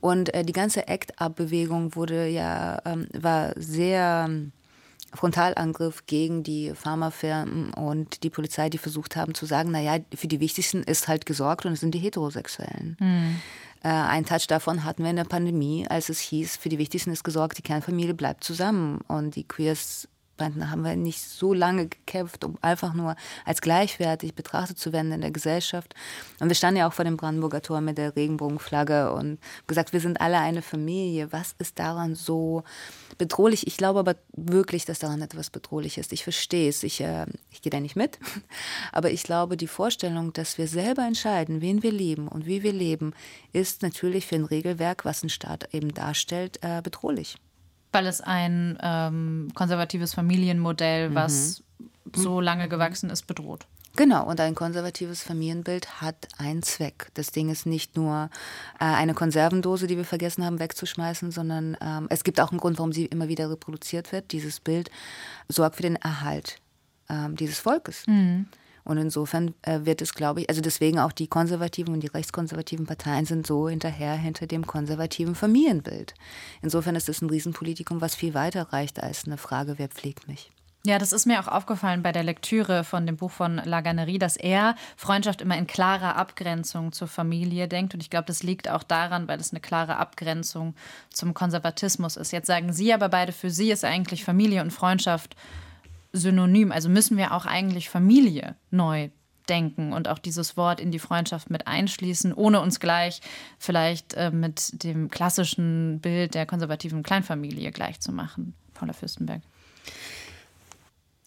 Speaker 3: Und äh, die ganze Act-Up-Bewegung wurde ja, ähm, war sehr ähm, Frontalangriff gegen die Pharmafirmen und die Polizei, die versucht haben zu sagen, naja, für die Wichtigsten ist halt gesorgt und es sind die Heterosexuellen. Mhm. Äh, ein Touch davon hatten wir in der Pandemie, als es hieß, für die Wichtigsten ist gesorgt, die Kernfamilie bleibt zusammen und die Queers Migranten haben wir nicht so lange gekämpft, um einfach nur als gleichwertig betrachtet zu werden in der Gesellschaft. Und wir standen ja auch vor dem Brandenburger Tor mit der Regenbogenflagge und gesagt, wir sind alle eine Familie. Was ist daran so bedrohlich? Ich glaube aber wirklich, dass daran etwas bedrohlich ist. Ich verstehe es. Ich, äh, ich gehe da nicht mit. Aber ich glaube, die Vorstellung, dass wir selber entscheiden, wen wir lieben und wie wir leben, ist natürlich für ein Regelwerk, was ein Staat eben darstellt, äh, bedrohlich.
Speaker 5: Weil es ein ähm, konservatives Familienmodell, mhm. was so lange gewachsen ist, bedroht.
Speaker 3: Genau, und ein konservatives Familienbild hat einen Zweck. Das Ding ist nicht nur äh, eine Konservendose, die wir vergessen haben wegzuschmeißen, sondern ähm, es gibt auch einen Grund, warum sie immer wieder reproduziert wird. Dieses Bild sorgt für den Erhalt ähm, dieses Volkes. Mhm. Und insofern äh, wird es, glaube ich, also deswegen auch die konservativen und die rechtskonservativen Parteien sind so hinterher hinter dem konservativen Familienbild. Insofern ist es ein Riesenpolitikum, was viel weiter reicht als eine Frage, wer pflegt mich.
Speaker 5: Ja, das ist mir auch aufgefallen bei der Lektüre von dem Buch von Laganerie, dass er Freundschaft immer in klarer Abgrenzung zur Familie denkt. Und ich glaube, das liegt auch daran, weil es eine klare Abgrenzung zum Konservatismus ist. Jetzt sagen Sie aber beide, für Sie ist eigentlich Familie und Freundschaft synonym. Also müssen wir auch eigentlich Familie neu denken und auch dieses Wort in die Freundschaft mit einschließen, ohne uns gleich vielleicht äh, mit dem klassischen Bild der konservativen Kleinfamilie gleichzumachen. Paula Fürstenberg.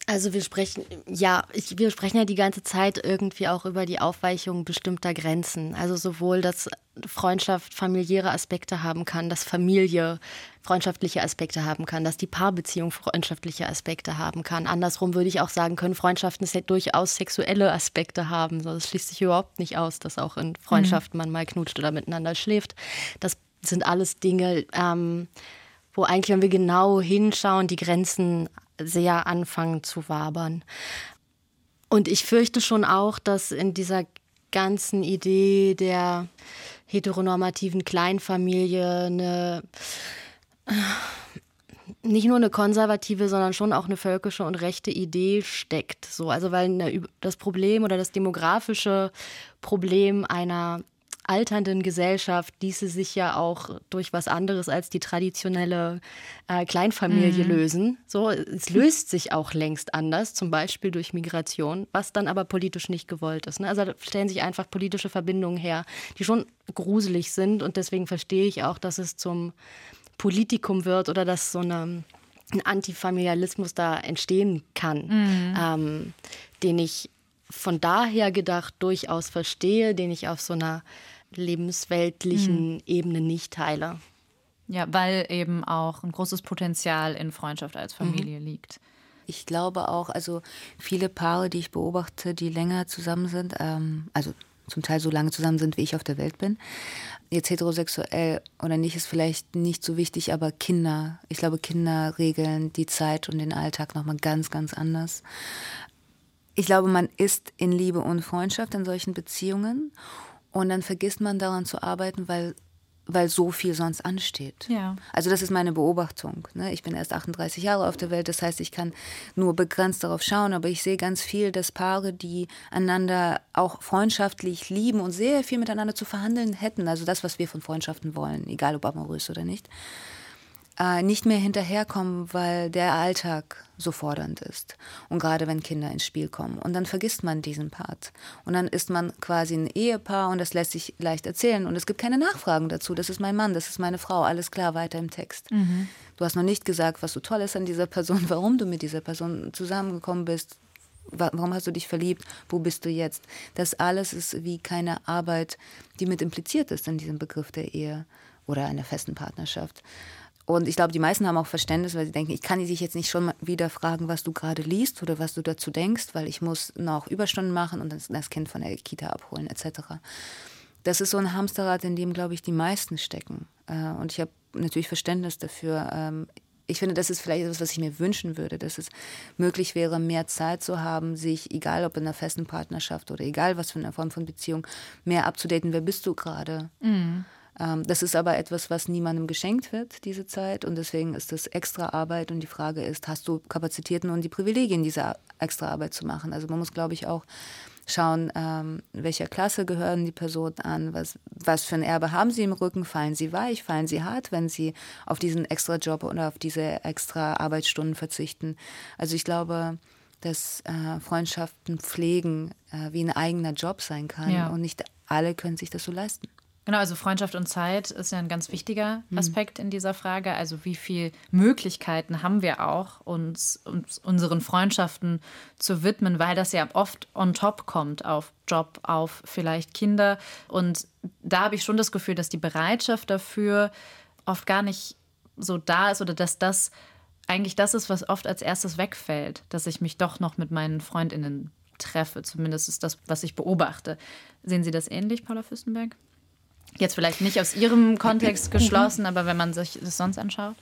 Speaker 4: Also wir sprechen, ja, ich, wir sprechen ja die ganze Zeit irgendwie auch über die Aufweichung bestimmter Grenzen. Also sowohl, dass Freundschaft familiäre Aspekte haben kann, dass Familie freundschaftliche Aspekte haben kann, dass die Paarbeziehung freundschaftliche Aspekte haben kann. Andersrum würde ich auch sagen können, Freundschaften durchaus sexuelle Aspekte haben. Das schließt sich überhaupt nicht aus, dass auch in Freundschaften man mal knutscht oder miteinander schläft. Das sind alles Dinge, ähm, wo eigentlich, wenn wir genau hinschauen, die Grenzen sehr anfangen zu wabern. Und ich fürchte schon auch, dass in dieser ganzen Idee der heteronormativen Kleinfamilie eine nicht nur eine konservative, sondern schon auch eine völkische und rechte Idee steckt. So, also weil eine, das Problem oder das demografische Problem einer alternden Gesellschaft ließe sich ja auch durch was anderes als die traditionelle äh, Kleinfamilie mhm. lösen. So, es löst sich auch längst anders, zum Beispiel durch Migration, was dann aber politisch nicht gewollt ist. Ne? Also da stellen sich einfach politische Verbindungen her, die schon gruselig sind und deswegen verstehe ich auch, dass es zum Politikum wird oder dass so eine, ein Antifamilialismus da entstehen kann, mhm. ähm, den ich von daher gedacht durchaus verstehe, den ich auf so einer lebensweltlichen mhm. Ebene nicht teile.
Speaker 5: Ja, weil eben auch ein großes Potenzial in Freundschaft als Familie mhm. liegt.
Speaker 3: Ich glaube auch, also viele Paare, die ich beobachte, die länger zusammen sind, ähm, also zum Teil so lange zusammen sind, wie ich auf der Welt bin. Jetzt heterosexuell oder nicht, ist vielleicht nicht so wichtig, aber Kinder, ich glaube, Kinder regeln die Zeit und den Alltag nochmal ganz, ganz anders. Ich glaube, man ist in Liebe und Freundschaft in solchen Beziehungen und dann vergisst man daran zu arbeiten, weil weil so viel sonst ansteht.
Speaker 5: Ja.
Speaker 3: Also das ist meine Beobachtung. Ne? Ich bin erst 38 Jahre auf der Welt, das heißt, ich kann nur begrenzt darauf schauen, aber ich sehe ganz viel, dass Paare, die einander auch freundschaftlich lieben und sehr viel miteinander zu verhandeln hätten, also das, was wir von Freundschaften wollen, egal ob amorös oder nicht, äh, nicht mehr hinterherkommen, weil der Alltag so fordernd ist. Und gerade wenn Kinder ins Spiel kommen. Und dann vergisst man diesen Part. Und dann ist man quasi ein Ehepaar und das lässt sich leicht erzählen. Und es gibt keine Nachfragen dazu. Das ist mein Mann, das ist meine Frau. Alles klar, weiter im Text. Mhm. Du hast noch nicht gesagt, was so toll ist an dieser Person, warum du mit dieser Person zusammengekommen bist. Warum hast du dich verliebt? Wo bist du jetzt? Das alles ist wie keine Arbeit, die mit impliziert ist in diesem Begriff der Ehe oder einer festen Partnerschaft. Und ich glaube, die meisten haben auch Verständnis, weil sie denken, ich kann dich jetzt nicht schon wieder fragen, was du gerade liest oder was du dazu denkst, weil ich muss noch Überstunden machen und das Kind von der Kita abholen etc. Das ist so ein Hamsterrad, in dem, glaube ich, die meisten stecken. Äh, und ich habe natürlich Verständnis dafür. Ähm, ich finde, das ist vielleicht etwas, was ich mir wünschen würde, dass es möglich wäre, mehr Zeit zu haben, sich, egal ob in einer festen Partnerschaft oder egal was für eine Form von Beziehung, mehr abzudaten. Wer bist du gerade? Mhm. Ähm, das ist aber etwas, was niemandem geschenkt wird, diese Zeit. Und deswegen ist das extra Arbeit. Und die Frage ist, hast du Kapazitäten und die Privilegien, diese extra Arbeit zu machen? Also man muss, glaube ich, auch schauen, ähm, welcher Klasse gehören die Personen an, was, was für ein Erbe haben sie im Rücken, fallen sie weich, fallen sie hart, wenn sie auf diesen extra Job oder auf diese extra Arbeitsstunden verzichten. Also ich glaube, dass äh, Freundschaften pflegen äh, wie ein eigener Job sein kann ja. und nicht alle können sich das so leisten.
Speaker 5: Genau, also Freundschaft und Zeit ist ja ein ganz wichtiger mhm. Aspekt in dieser Frage. Also wie viele Möglichkeiten haben wir auch, uns, uns unseren Freundschaften zu widmen, weil das ja oft on top kommt auf Job, auf vielleicht Kinder. Und da habe ich schon das Gefühl, dass die Bereitschaft dafür oft gar nicht so da ist oder dass das eigentlich das ist, was oft als erstes wegfällt, dass ich mich doch noch mit meinen Freundinnen treffe. Zumindest ist das, was ich beobachte. Sehen Sie das ähnlich, Paula Fürstenberg? Jetzt vielleicht nicht aus Ihrem Kontext geschlossen, aber wenn man sich das sonst anschaut?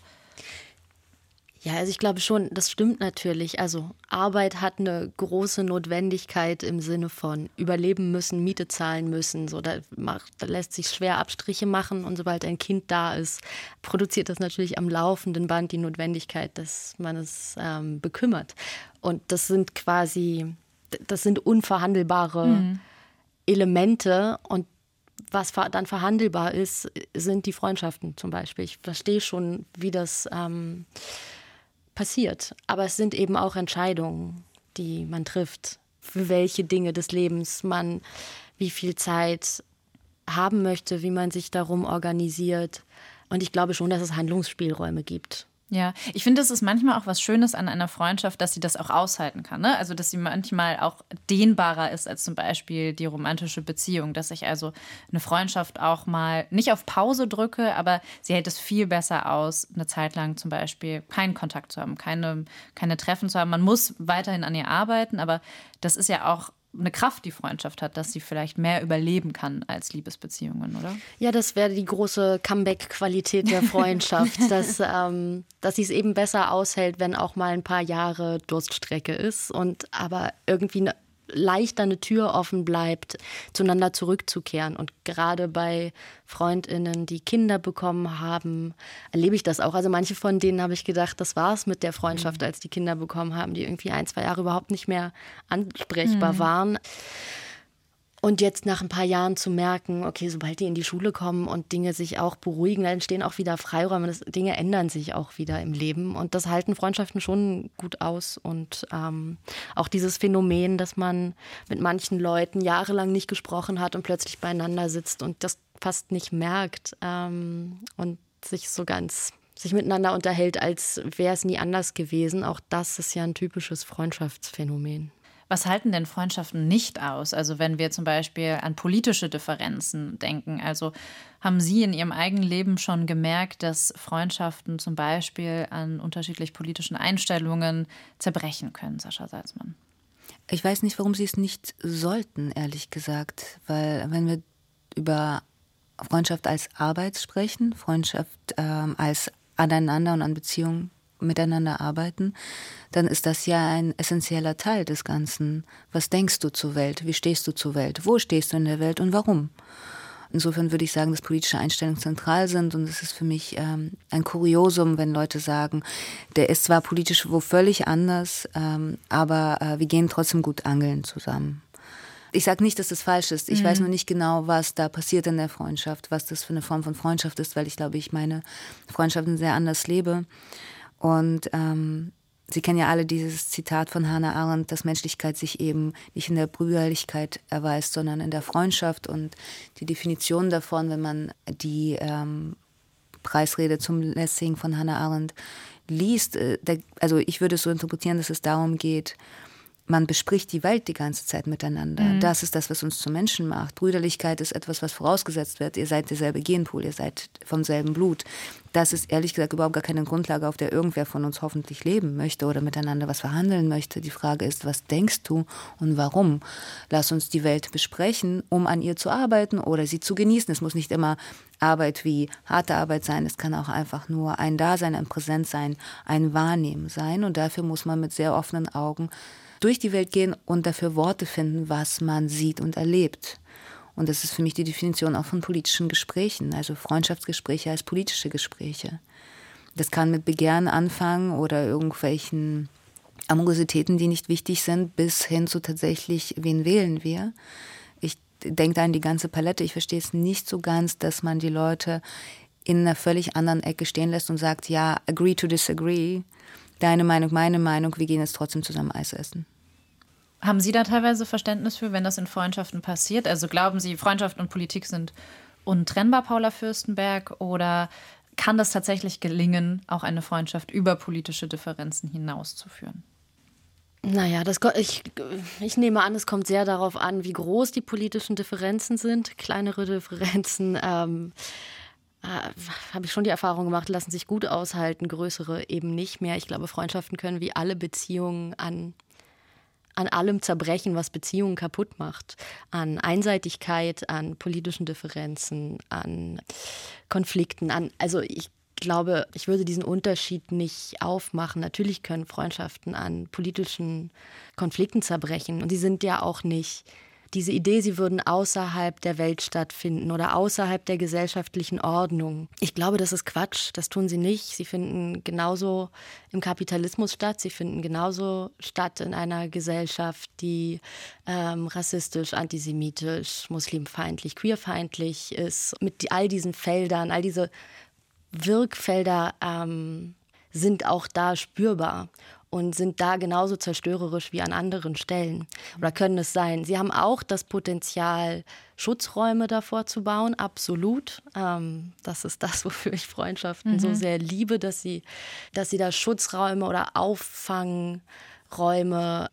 Speaker 4: Ja, also ich glaube schon, das stimmt natürlich. Also Arbeit hat eine große Notwendigkeit im Sinne von überleben müssen, Miete zahlen müssen. So, da, macht, da lässt sich schwer Abstriche machen und sobald ein Kind da ist, produziert das natürlich am laufenden Band die Notwendigkeit, dass man es ähm, bekümmert. Und das sind quasi, das sind unverhandelbare mhm. Elemente und was dann verhandelbar ist, sind die Freundschaften zum Beispiel. Ich verstehe schon, wie das ähm, passiert. Aber es sind eben auch Entscheidungen, die man trifft, für welche Dinge des Lebens man wie viel Zeit haben möchte, wie man sich darum organisiert. Und ich glaube schon, dass es Handlungsspielräume gibt.
Speaker 5: Ja, ich finde, es ist manchmal auch was Schönes an einer Freundschaft, dass sie das auch aushalten kann. Ne? Also, dass sie manchmal auch dehnbarer ist als zum Beispiel die romantische Beziehung. Dass ich also eine Freundschaft auch mal nicht auf Pause drücke, aber sie hält es viel besser aus, eine Zeit lang zum Beispiel keinen Kontakt zu haben, keine, keine Treffen zu haben. Man muss weiterhin an ihr arbeiten, aber das ist ja auch eine Kraft die Freundschaft hat, dass sie vielleicht mehr überleben kann als Liebesbeziehungen, oder?
Speaker 4: Ja, das wäre die große Comeback-Qualität der Freundschaft, dass, ähm, dass sie es eben besser aushält, wenn auch mal ein paar Jahre Durststrecke ist und aber irgendwie eine leichter eine Tür offen bleibt, zueinander zurückzukehren. Und gerade bei Freundinnen, die Kinder bekommen haben, erlebe ich das auch. Also manche von denen habe ich gedacht, das war es mit der Freundschaft, mhm. als die Kinder bekommen haben, die irgendwie ein, zwei Jahre überhaupt nicht mehr ansprechbar mhm. waren. Und jetzt nach ein paar Jahren zu merken, okay, sobald die in die Schule kommen und Dinge sich auch beruhigen, dann entstehen auch wieder Freiräume. Das, Dinge ändern sich auch wieder im Leben. Und das halten Freundschaften schon gut aus. Und ähm, auch dieses Phänomen, dass man mit manchen Leuten jahrelang nicht gesprochen hat und plötzlich beieinander sitzt und das fast nicht merkt ähm, und sich so ganz sich miteinander unterhält, als wäre es nie anders gewesen. Auch das ist ja ein typisches Freundschaftsphänomen.
Speaker 5: Was halten denn Freundschaften nicht aus? Also wenn wir zum Beispiel an politische Differenzen denken. Also haben Sie in Ihrem eigenen Leben schon gemerkt, dass Freundschaften zum Beispiel an unterschiedlich politischen Einstellungen zerbrechen können, Sascha Salzmann?
Speaker 3: Ich weiß nicht, warum Sie es nicht sollten, ehrlich gesagt. Weil wenn wir über Freundschaft als Arbeit sprechen, Freundschaft ähm, als aneinander und an Beziehungen miteinander arbeiten, dann ist das ja ein essentieller Teil des Ganzen. Was denkst du zur Welt? Wie stehst du zur Welt? Wo stehst du in der Welt und warum? Insofern würde ich sagen, dass politische Einstellungen zentral sind und es ist für mich ähm, ein Kuriosum, wenn Leute sagen, der ist zwar politisch wo völlig anders, ähm, aber äh, wir gehen trotzdem gut angeln zusammen. Ich sage nicht, dass das falsch ist. Ich mhm. weiß nur nicht genau, was da passiert in der Freundschaft, was das für eine Form von Freundschaft ist, weil ich glaube, ich meine Freundschaften sehr anders lebe. Und ähm, Sie kennen ja alle dieses Zitat von Hannah Arendt, dass Menschlichkeit sich eben nicht in der Brüderlichkeit erweist, sondern in der Freundschaft. Und die Definition davon, wenn man die ähm, Preisrede zum Lessing von Hannah Arendt liest, äh, der, also ich würde es so interpretieren, dass es darum geht, man bespricht die Welt die ganze Zeit miteinander. Mhm. Das ist das, was uns zu Menschen macht. Brüderlichkeit ist etwas, was vorausgesetzt wird. Ihr seid derselbe Genpool, ihr seid vom selben Blut. Das ist ehrlich gesagt überhaupt gar keine Grundlage, auf der irgendwer von uns hoffentlich leben möchte oder miteinander was verhandeln möchte. Die Frage ist, was denkst du und warum? Lass uns die Welt besprechen, um an ihr zu arbeiten oder sie zu genießen. Es muss nicht immer Arbeit wie harte Arbeit sein. Es kann auch einfach nur ein Dasein, ein Präsent sein, ein Wahrnehmen sein. Und dafür muss man mit sehr offenen Augen durch die Welt gehen und dafür Worte finden, was man sieht und erlebt. Und das ist für mich die Definition auch von politischen Gesprächen, also Freundschaftsgespräche als politische Gespräche. Das kann mit Begehren anfangen oder irgendwelchen Amorositäten, die nicht wichtig sind, bis hin zu tatsächlich, wen wählen wir. Ich denke da an die ganze Palette. Ich verstehe es nicht so ganz, dass man die Leute in einer völlig anderen Ecke stehen lässt und sagt, ja, agree to disagree. Deine Meinung, meine Meinung, wir gehen jetzt trotzdem zusammen Eis essen.
Speaker 5: Haben Sie da teilweise Verständnis für, wenn das in Freundschaften passiert? Also glauben Sie, Freundschaft und Politik sind untrennbar, Paula Fürstenberg? Oder kann das tatsächlich gelingen, auch eine Freundschaft über politische Differenzen hinauszuführen?
Speaker 4: Naja, das, ich, ich nehme an, es kommt sehr darauf an, wie groß die politischen Differenzen sind. Kleinere Differenzen ähm, äh, habe ich schon die Erfahrung gemacht, lassen sich gut aushalten, größere eben nicht mehr. Ich glaube, Freundschaften können wie alle Beziehungen an an allem zerbrechen, was Beziehungen kaputt macht. An Einseitigkeit, an politischen Differenzen, an Konflikten, an, also ich glaube, ich würde diesen Unterschied nicht aufmachen. Natürlich können Freundschaften an politischen Konflikten zerbrechen und sie sind ja auch nicht diese Idee, sie würden außerhalb der Welt stattfinden oder außerhalb der gesellschaftlichen Ordnung. Ich glaube, das ist Quatsch. Das tun sie nicht. Sie finden genauso im Kapitalismus statt. Sie finden genauso statt in einer Gesellschaft, die ähm, rassistisch, antisemitisch, muslimfeindlich, queerfeindlich ist. Mit all diesen Feldern, all diese Wirkfelder ähm, sind auch da spürbar und sind da genauso zerstörerisch wie an anderen Stellen oder können es sein. Sie haben auch das Potenzial, Schutzräume davor zu bauen, absolut. Ähm, das ist das, wofür ich Freundschaften mhm. so sehr liebe, dass sie, dass sie da Schutzräume oder Auffangräume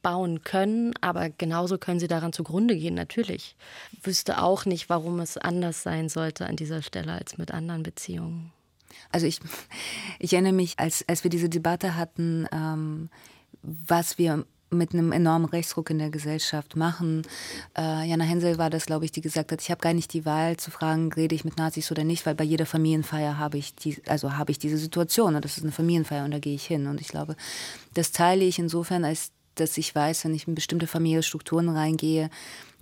Speaker 4: bauen können, aber genauso können sie daran zugrunde gehen, natürlich. Ich wüsste auch nicht, warum es anders sein sollte an dieser Stelle als mit anderen Beziehungen.
Speaker 3: Also ich, ich erinnere mich, als, als wir diese Debatte hatten, ähm, was wir mit einem enormen Rechtsruck in der Gesellschaft machen. Äh, Jana Hensel war das, glaube ich, die gesagt hat, ich habe gar nicht die Wahl zu fragen, rede ich mit Nazis oder nicht, weil bei jeder Familienfeier habe ich die, also habe ich diese Situation und das ist eine Familienfeier und da gehe ich hin. Und ich glaube, das teile ich insofern, als dass ich weiß, wenn ich in bestimmte Familienstrukturen reingehe,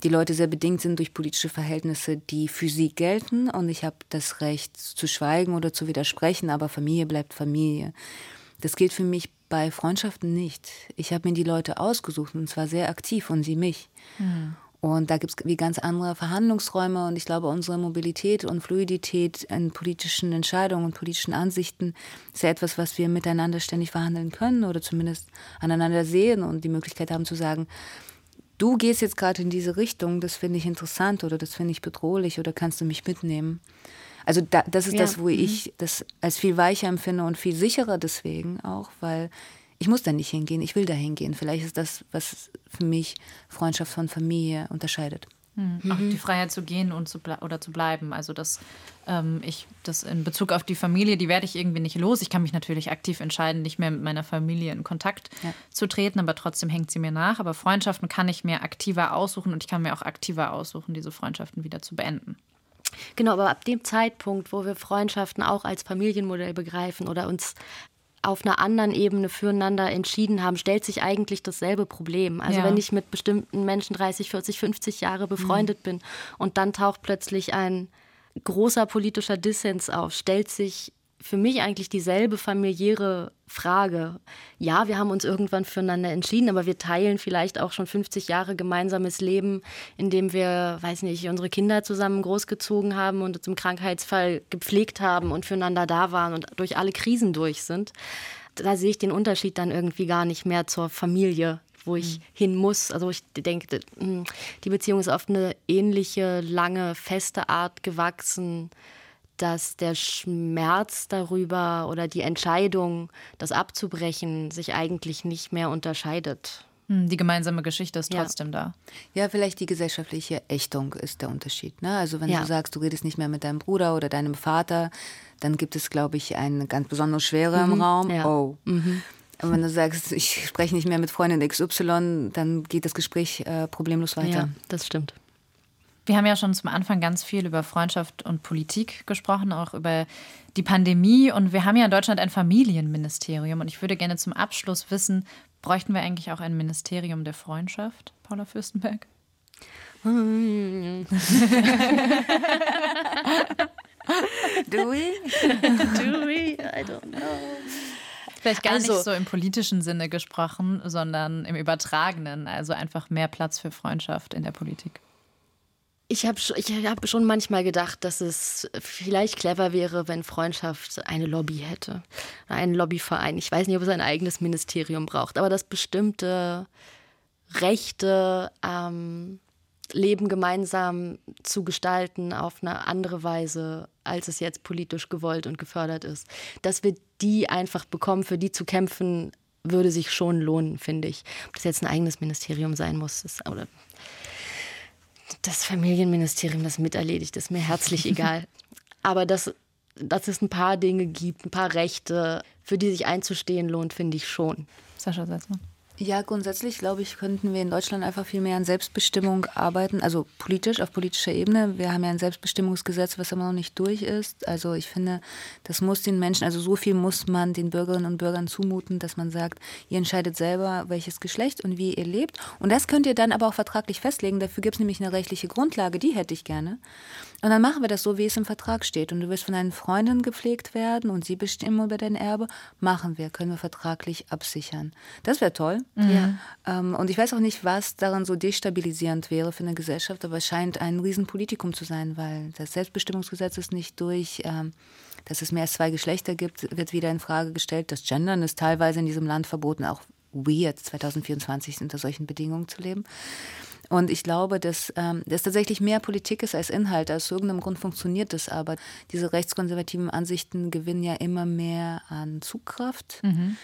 Speaker 3: die Leute sehr bedingt sind durch politische Verhältnisse, die für sie gelten. Und ich habe das Recht zu schweigen oder zu widersprechen, aber Familie bleibt Familie. Das gilt für mich bei Freundschaften nicht. Ich habe mir die Leute ausgesucht und zwar sehr aktiv und sie mich. Mhm. Und da gibt es wie ganz andere Verhandlungsräume und ich glaube, unsere Mobilität und Fluidität in politischen Entscheidungen und politischen Ansichten ist ja etwas, was wir miteinander ständig verhandeln können oder zumindest aneinander sehen und die Möglichkeit haben zu sagen, du gehst jetzt gerade in diese Richtung, das finde ich interessant oder das finde ich bedrohlich oder kannst du mich mitnehmen. Also da, das ist ja. das, wo mhm. ich das als viel weicher empfinde und viel sicherer deswegen auch, weil ich muss da nicht hingehen, ich will da hingehen. Vielleicht ist das, was für mich Freundschaft von Familie unterscheidet.
Speaker 5: Mhm. Auch die Freiheit zu gehen und zu oder zu bleiben. Also dass ähm, ich das in Bezug auf die Familie, die werde ich irgendwie nicht los. Ich kann mich natürlich aktiv entscheiden, nicht mehr mit meiner Familie in Kontakt ja. zu treten, aber trotzdem hängt sie mir nach. Aber Freundschaften kann ich mir aktiver aussuchen und ich kann mir auch aktiver aussuchen, diese Freundschaften wieder zu beenden.
Speaker 4: Genau, aber ab dem Zeitpunkt, wo wir Freundschaften auch als Familienmodell begreifen oder uns auf einer anderen Ebene füreinander entschieden haben, stellt sich eigentlich dasselbe Problem. Also ja. wenn ich mit bestimmten Menschen 30, 40, 50 Jahre befreundet mhm. bin und dann taucht plötzlich ein großer politischer Dissens auf, stellt sich für mich eigentlich dieselbe familiäre Frage. Ja, wir haben uns irgendwann füreinander entschieden, aber wir teilen vielleicht auch schon 50 Jahre gemeinsames Leben, in dem wir, weiß nicht, unsere Kinder zusammen großgezogen haben und uns im Krankheitsfall gepflegt haben und füreinander da waren und durch alle Krisen durch sind. Da sehe ich den Unterschied dann irgendwie gar nicht mehr zur Familie wo ich mhm. hin muss. Also ich denke, hm, die Beziehung ist auf eine ähnliche, lange, feste Art gewachsen dass der Schmerz darüber oder die Entscheidung, das abzubrechen, sich eigentlich nicht mehr unterscheidet.
Speaker 5: Hm, die gemeinsame Geschichte ist trotzdem
Speaker 3: ja.
Speaker 5: da.
Speaker 3: Ja, vielleicht die gesellschaftliche Ächtung ist der Unterschied. Ne? Also wenn ja. du sagst, du redest nicht mehr mit deinem Bruder oder deinem Vater, dann gibt es, glaube ich, eine ganz besondere Schwere mhm. im Raum. Ja. Oh. Mhm. Und wenn du sagst, ich spreche nicht mehr mit Freundin XY, dann geht das Gespräch äh, problemlos weiter. Ja,
Speaker 4: das stimmt.
Speaker 5: Wir haben ja schon zum Anfang ganz viel über Freundschaft und Politik gesprochen, auch über die Pandemie. Und wir haben ja in Deutschland ein Familienministerium. Und ich würde gerne zum Abschluss wissen, bräuchten wir eigentlich auch ein Ministerium der Freundschaft, Paula Fürstenberg? Do
Speaker 3: we?
Speaker 4: Do we? I don't know.
Speaker 5: Vielleicht gar also, nicht so im politischen Sinne gesprochen, sondern im übertragenen. Also einfach mehr Platz für Freundschaft in der Politik.
Speaker 4: Ich habe ich hab schon manchmal gedacht, dass es vielleicht clever wäre, wenn Freundschaft eine Lobby hätte. Einen Lobbyverein. Ich weiß nicht, ob es ein eigenes Ministerium braucht, aber dass bestimmte Rechte ähm, Leben gemeinsam zu gestalten auf eine andere Weise, als es jetzt politisch gewollt und gefördert ist. Dass wir die einfach bekommen, für die zu kämpfen, würde sich schon lohnen, finde ich. Ob das jetzt ein eigenes Ministerium sein muss, ist, oder das Familienministerium das miterledigt, ist mir herzlich egal. Aber dass, dass es ein paar Dinge gibt, ein paar Rechte, für die sich einzustehen lohnt, finde ich schon.
Speaker 5: Sascha Salzmann.
Speaker 3: Ja, grundsätzlich glaube ich, könnten wir in Deutschland einfach viel mehr an Selbstbestimmung arbeiten, also politisch, auf politischer Ebene. Wir haben ja ein Selbstbestimmungsgesetz, was immer noch nicht durch ist. Also ich finde, das muss den Menschen, also so viel muss man den Bürgerinnen und Bürgern zumuten, dass man sagt, ihr entscheidet selber, welches Geschlecht und wie ihr lebt. Und das könnt ihr dann aber auch vertraglich festlegen. Dafür gibt es nämlich eine rechtliche Grundlage, die hätte ich gerne. Und dann machen wir das so, wie es im Vertrag steht. Und du wirst von deinen Freundinnen gepflegt werden und sie bestimmen über dein Erbe. Machen wir, können wir vertraglich absichern. Das wäre toll. Mhm. Ja. Ähm, und ich weiß auch nicht, was daran so destabilisierend wäre für eine Gesellschaft, aber es scheint ein Riesenpolitikum zu sein, weil das Selbstbestimmungsgesetz ist nicht durch. Ähm, dass es mehr als zwei Geschlechter gibt, wird wieder in Frage gestellt. Das Gendern ist teilweise in diesem Land verboten, auch weird, 2024 unter solchen Bedingungen zu leben. Und ich glaube, dass ähm, das tatsächlich mehr Politik ist als Inhalt. Aus irgendeinem Grund funktioniert das aber. Diese rechtskonservativen Ansichten gewinnen ja immer mehr an Zugkraft. Mhm.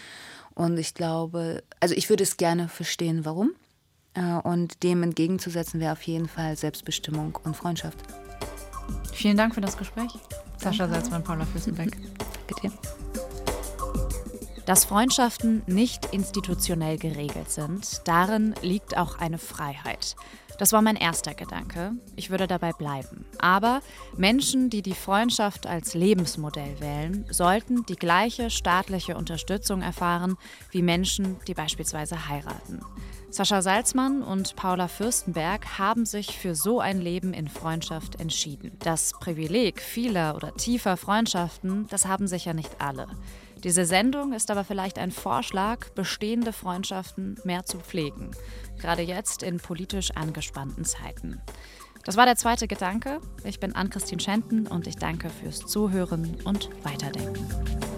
Speaker 3: Und ich glaube, also ich würde es gerne verstehen, warum. Äh, und dem entgegenzusetzen wäre auf jeden Fall Selbstbestimmung und Freundschaft.
Speaker 5: Vielen Dank für das Gespräch. Sascha Salzmann, Paula Fürstenbeck.
Speaker 3: Danke dir.
Speaker 5: Dass Freundschaften nicht institutionell geregelt sind, darin liegt auch eine Freiheit. Das war mein erster Gedanke. Ich würde dabei bleiben. Aber Menschen, die die Freundschaft als Lebensmodell wählen, sollten die gleiche staatliche Unterstützung erfahren wie Menschen, die beispielsweise heiraten. Sascha Salzmann und Paula Fürstenberg haben sich für so ein Leben in Freundschaft entschieden. Das Privileg vieler oder tiefer Freundschaften, das haben sicher nicht alle. Diese Sendung ist aber vielleicht ein Vorschlag, bestehende Freundschaften mehr zu pflegen, gerade jetzt in politisch angespannten Zeiten. Das war der zweite Gedanke. Ich bin Ann-Christine Schenten und ich danke fürs Zuhören und Weiterdenken.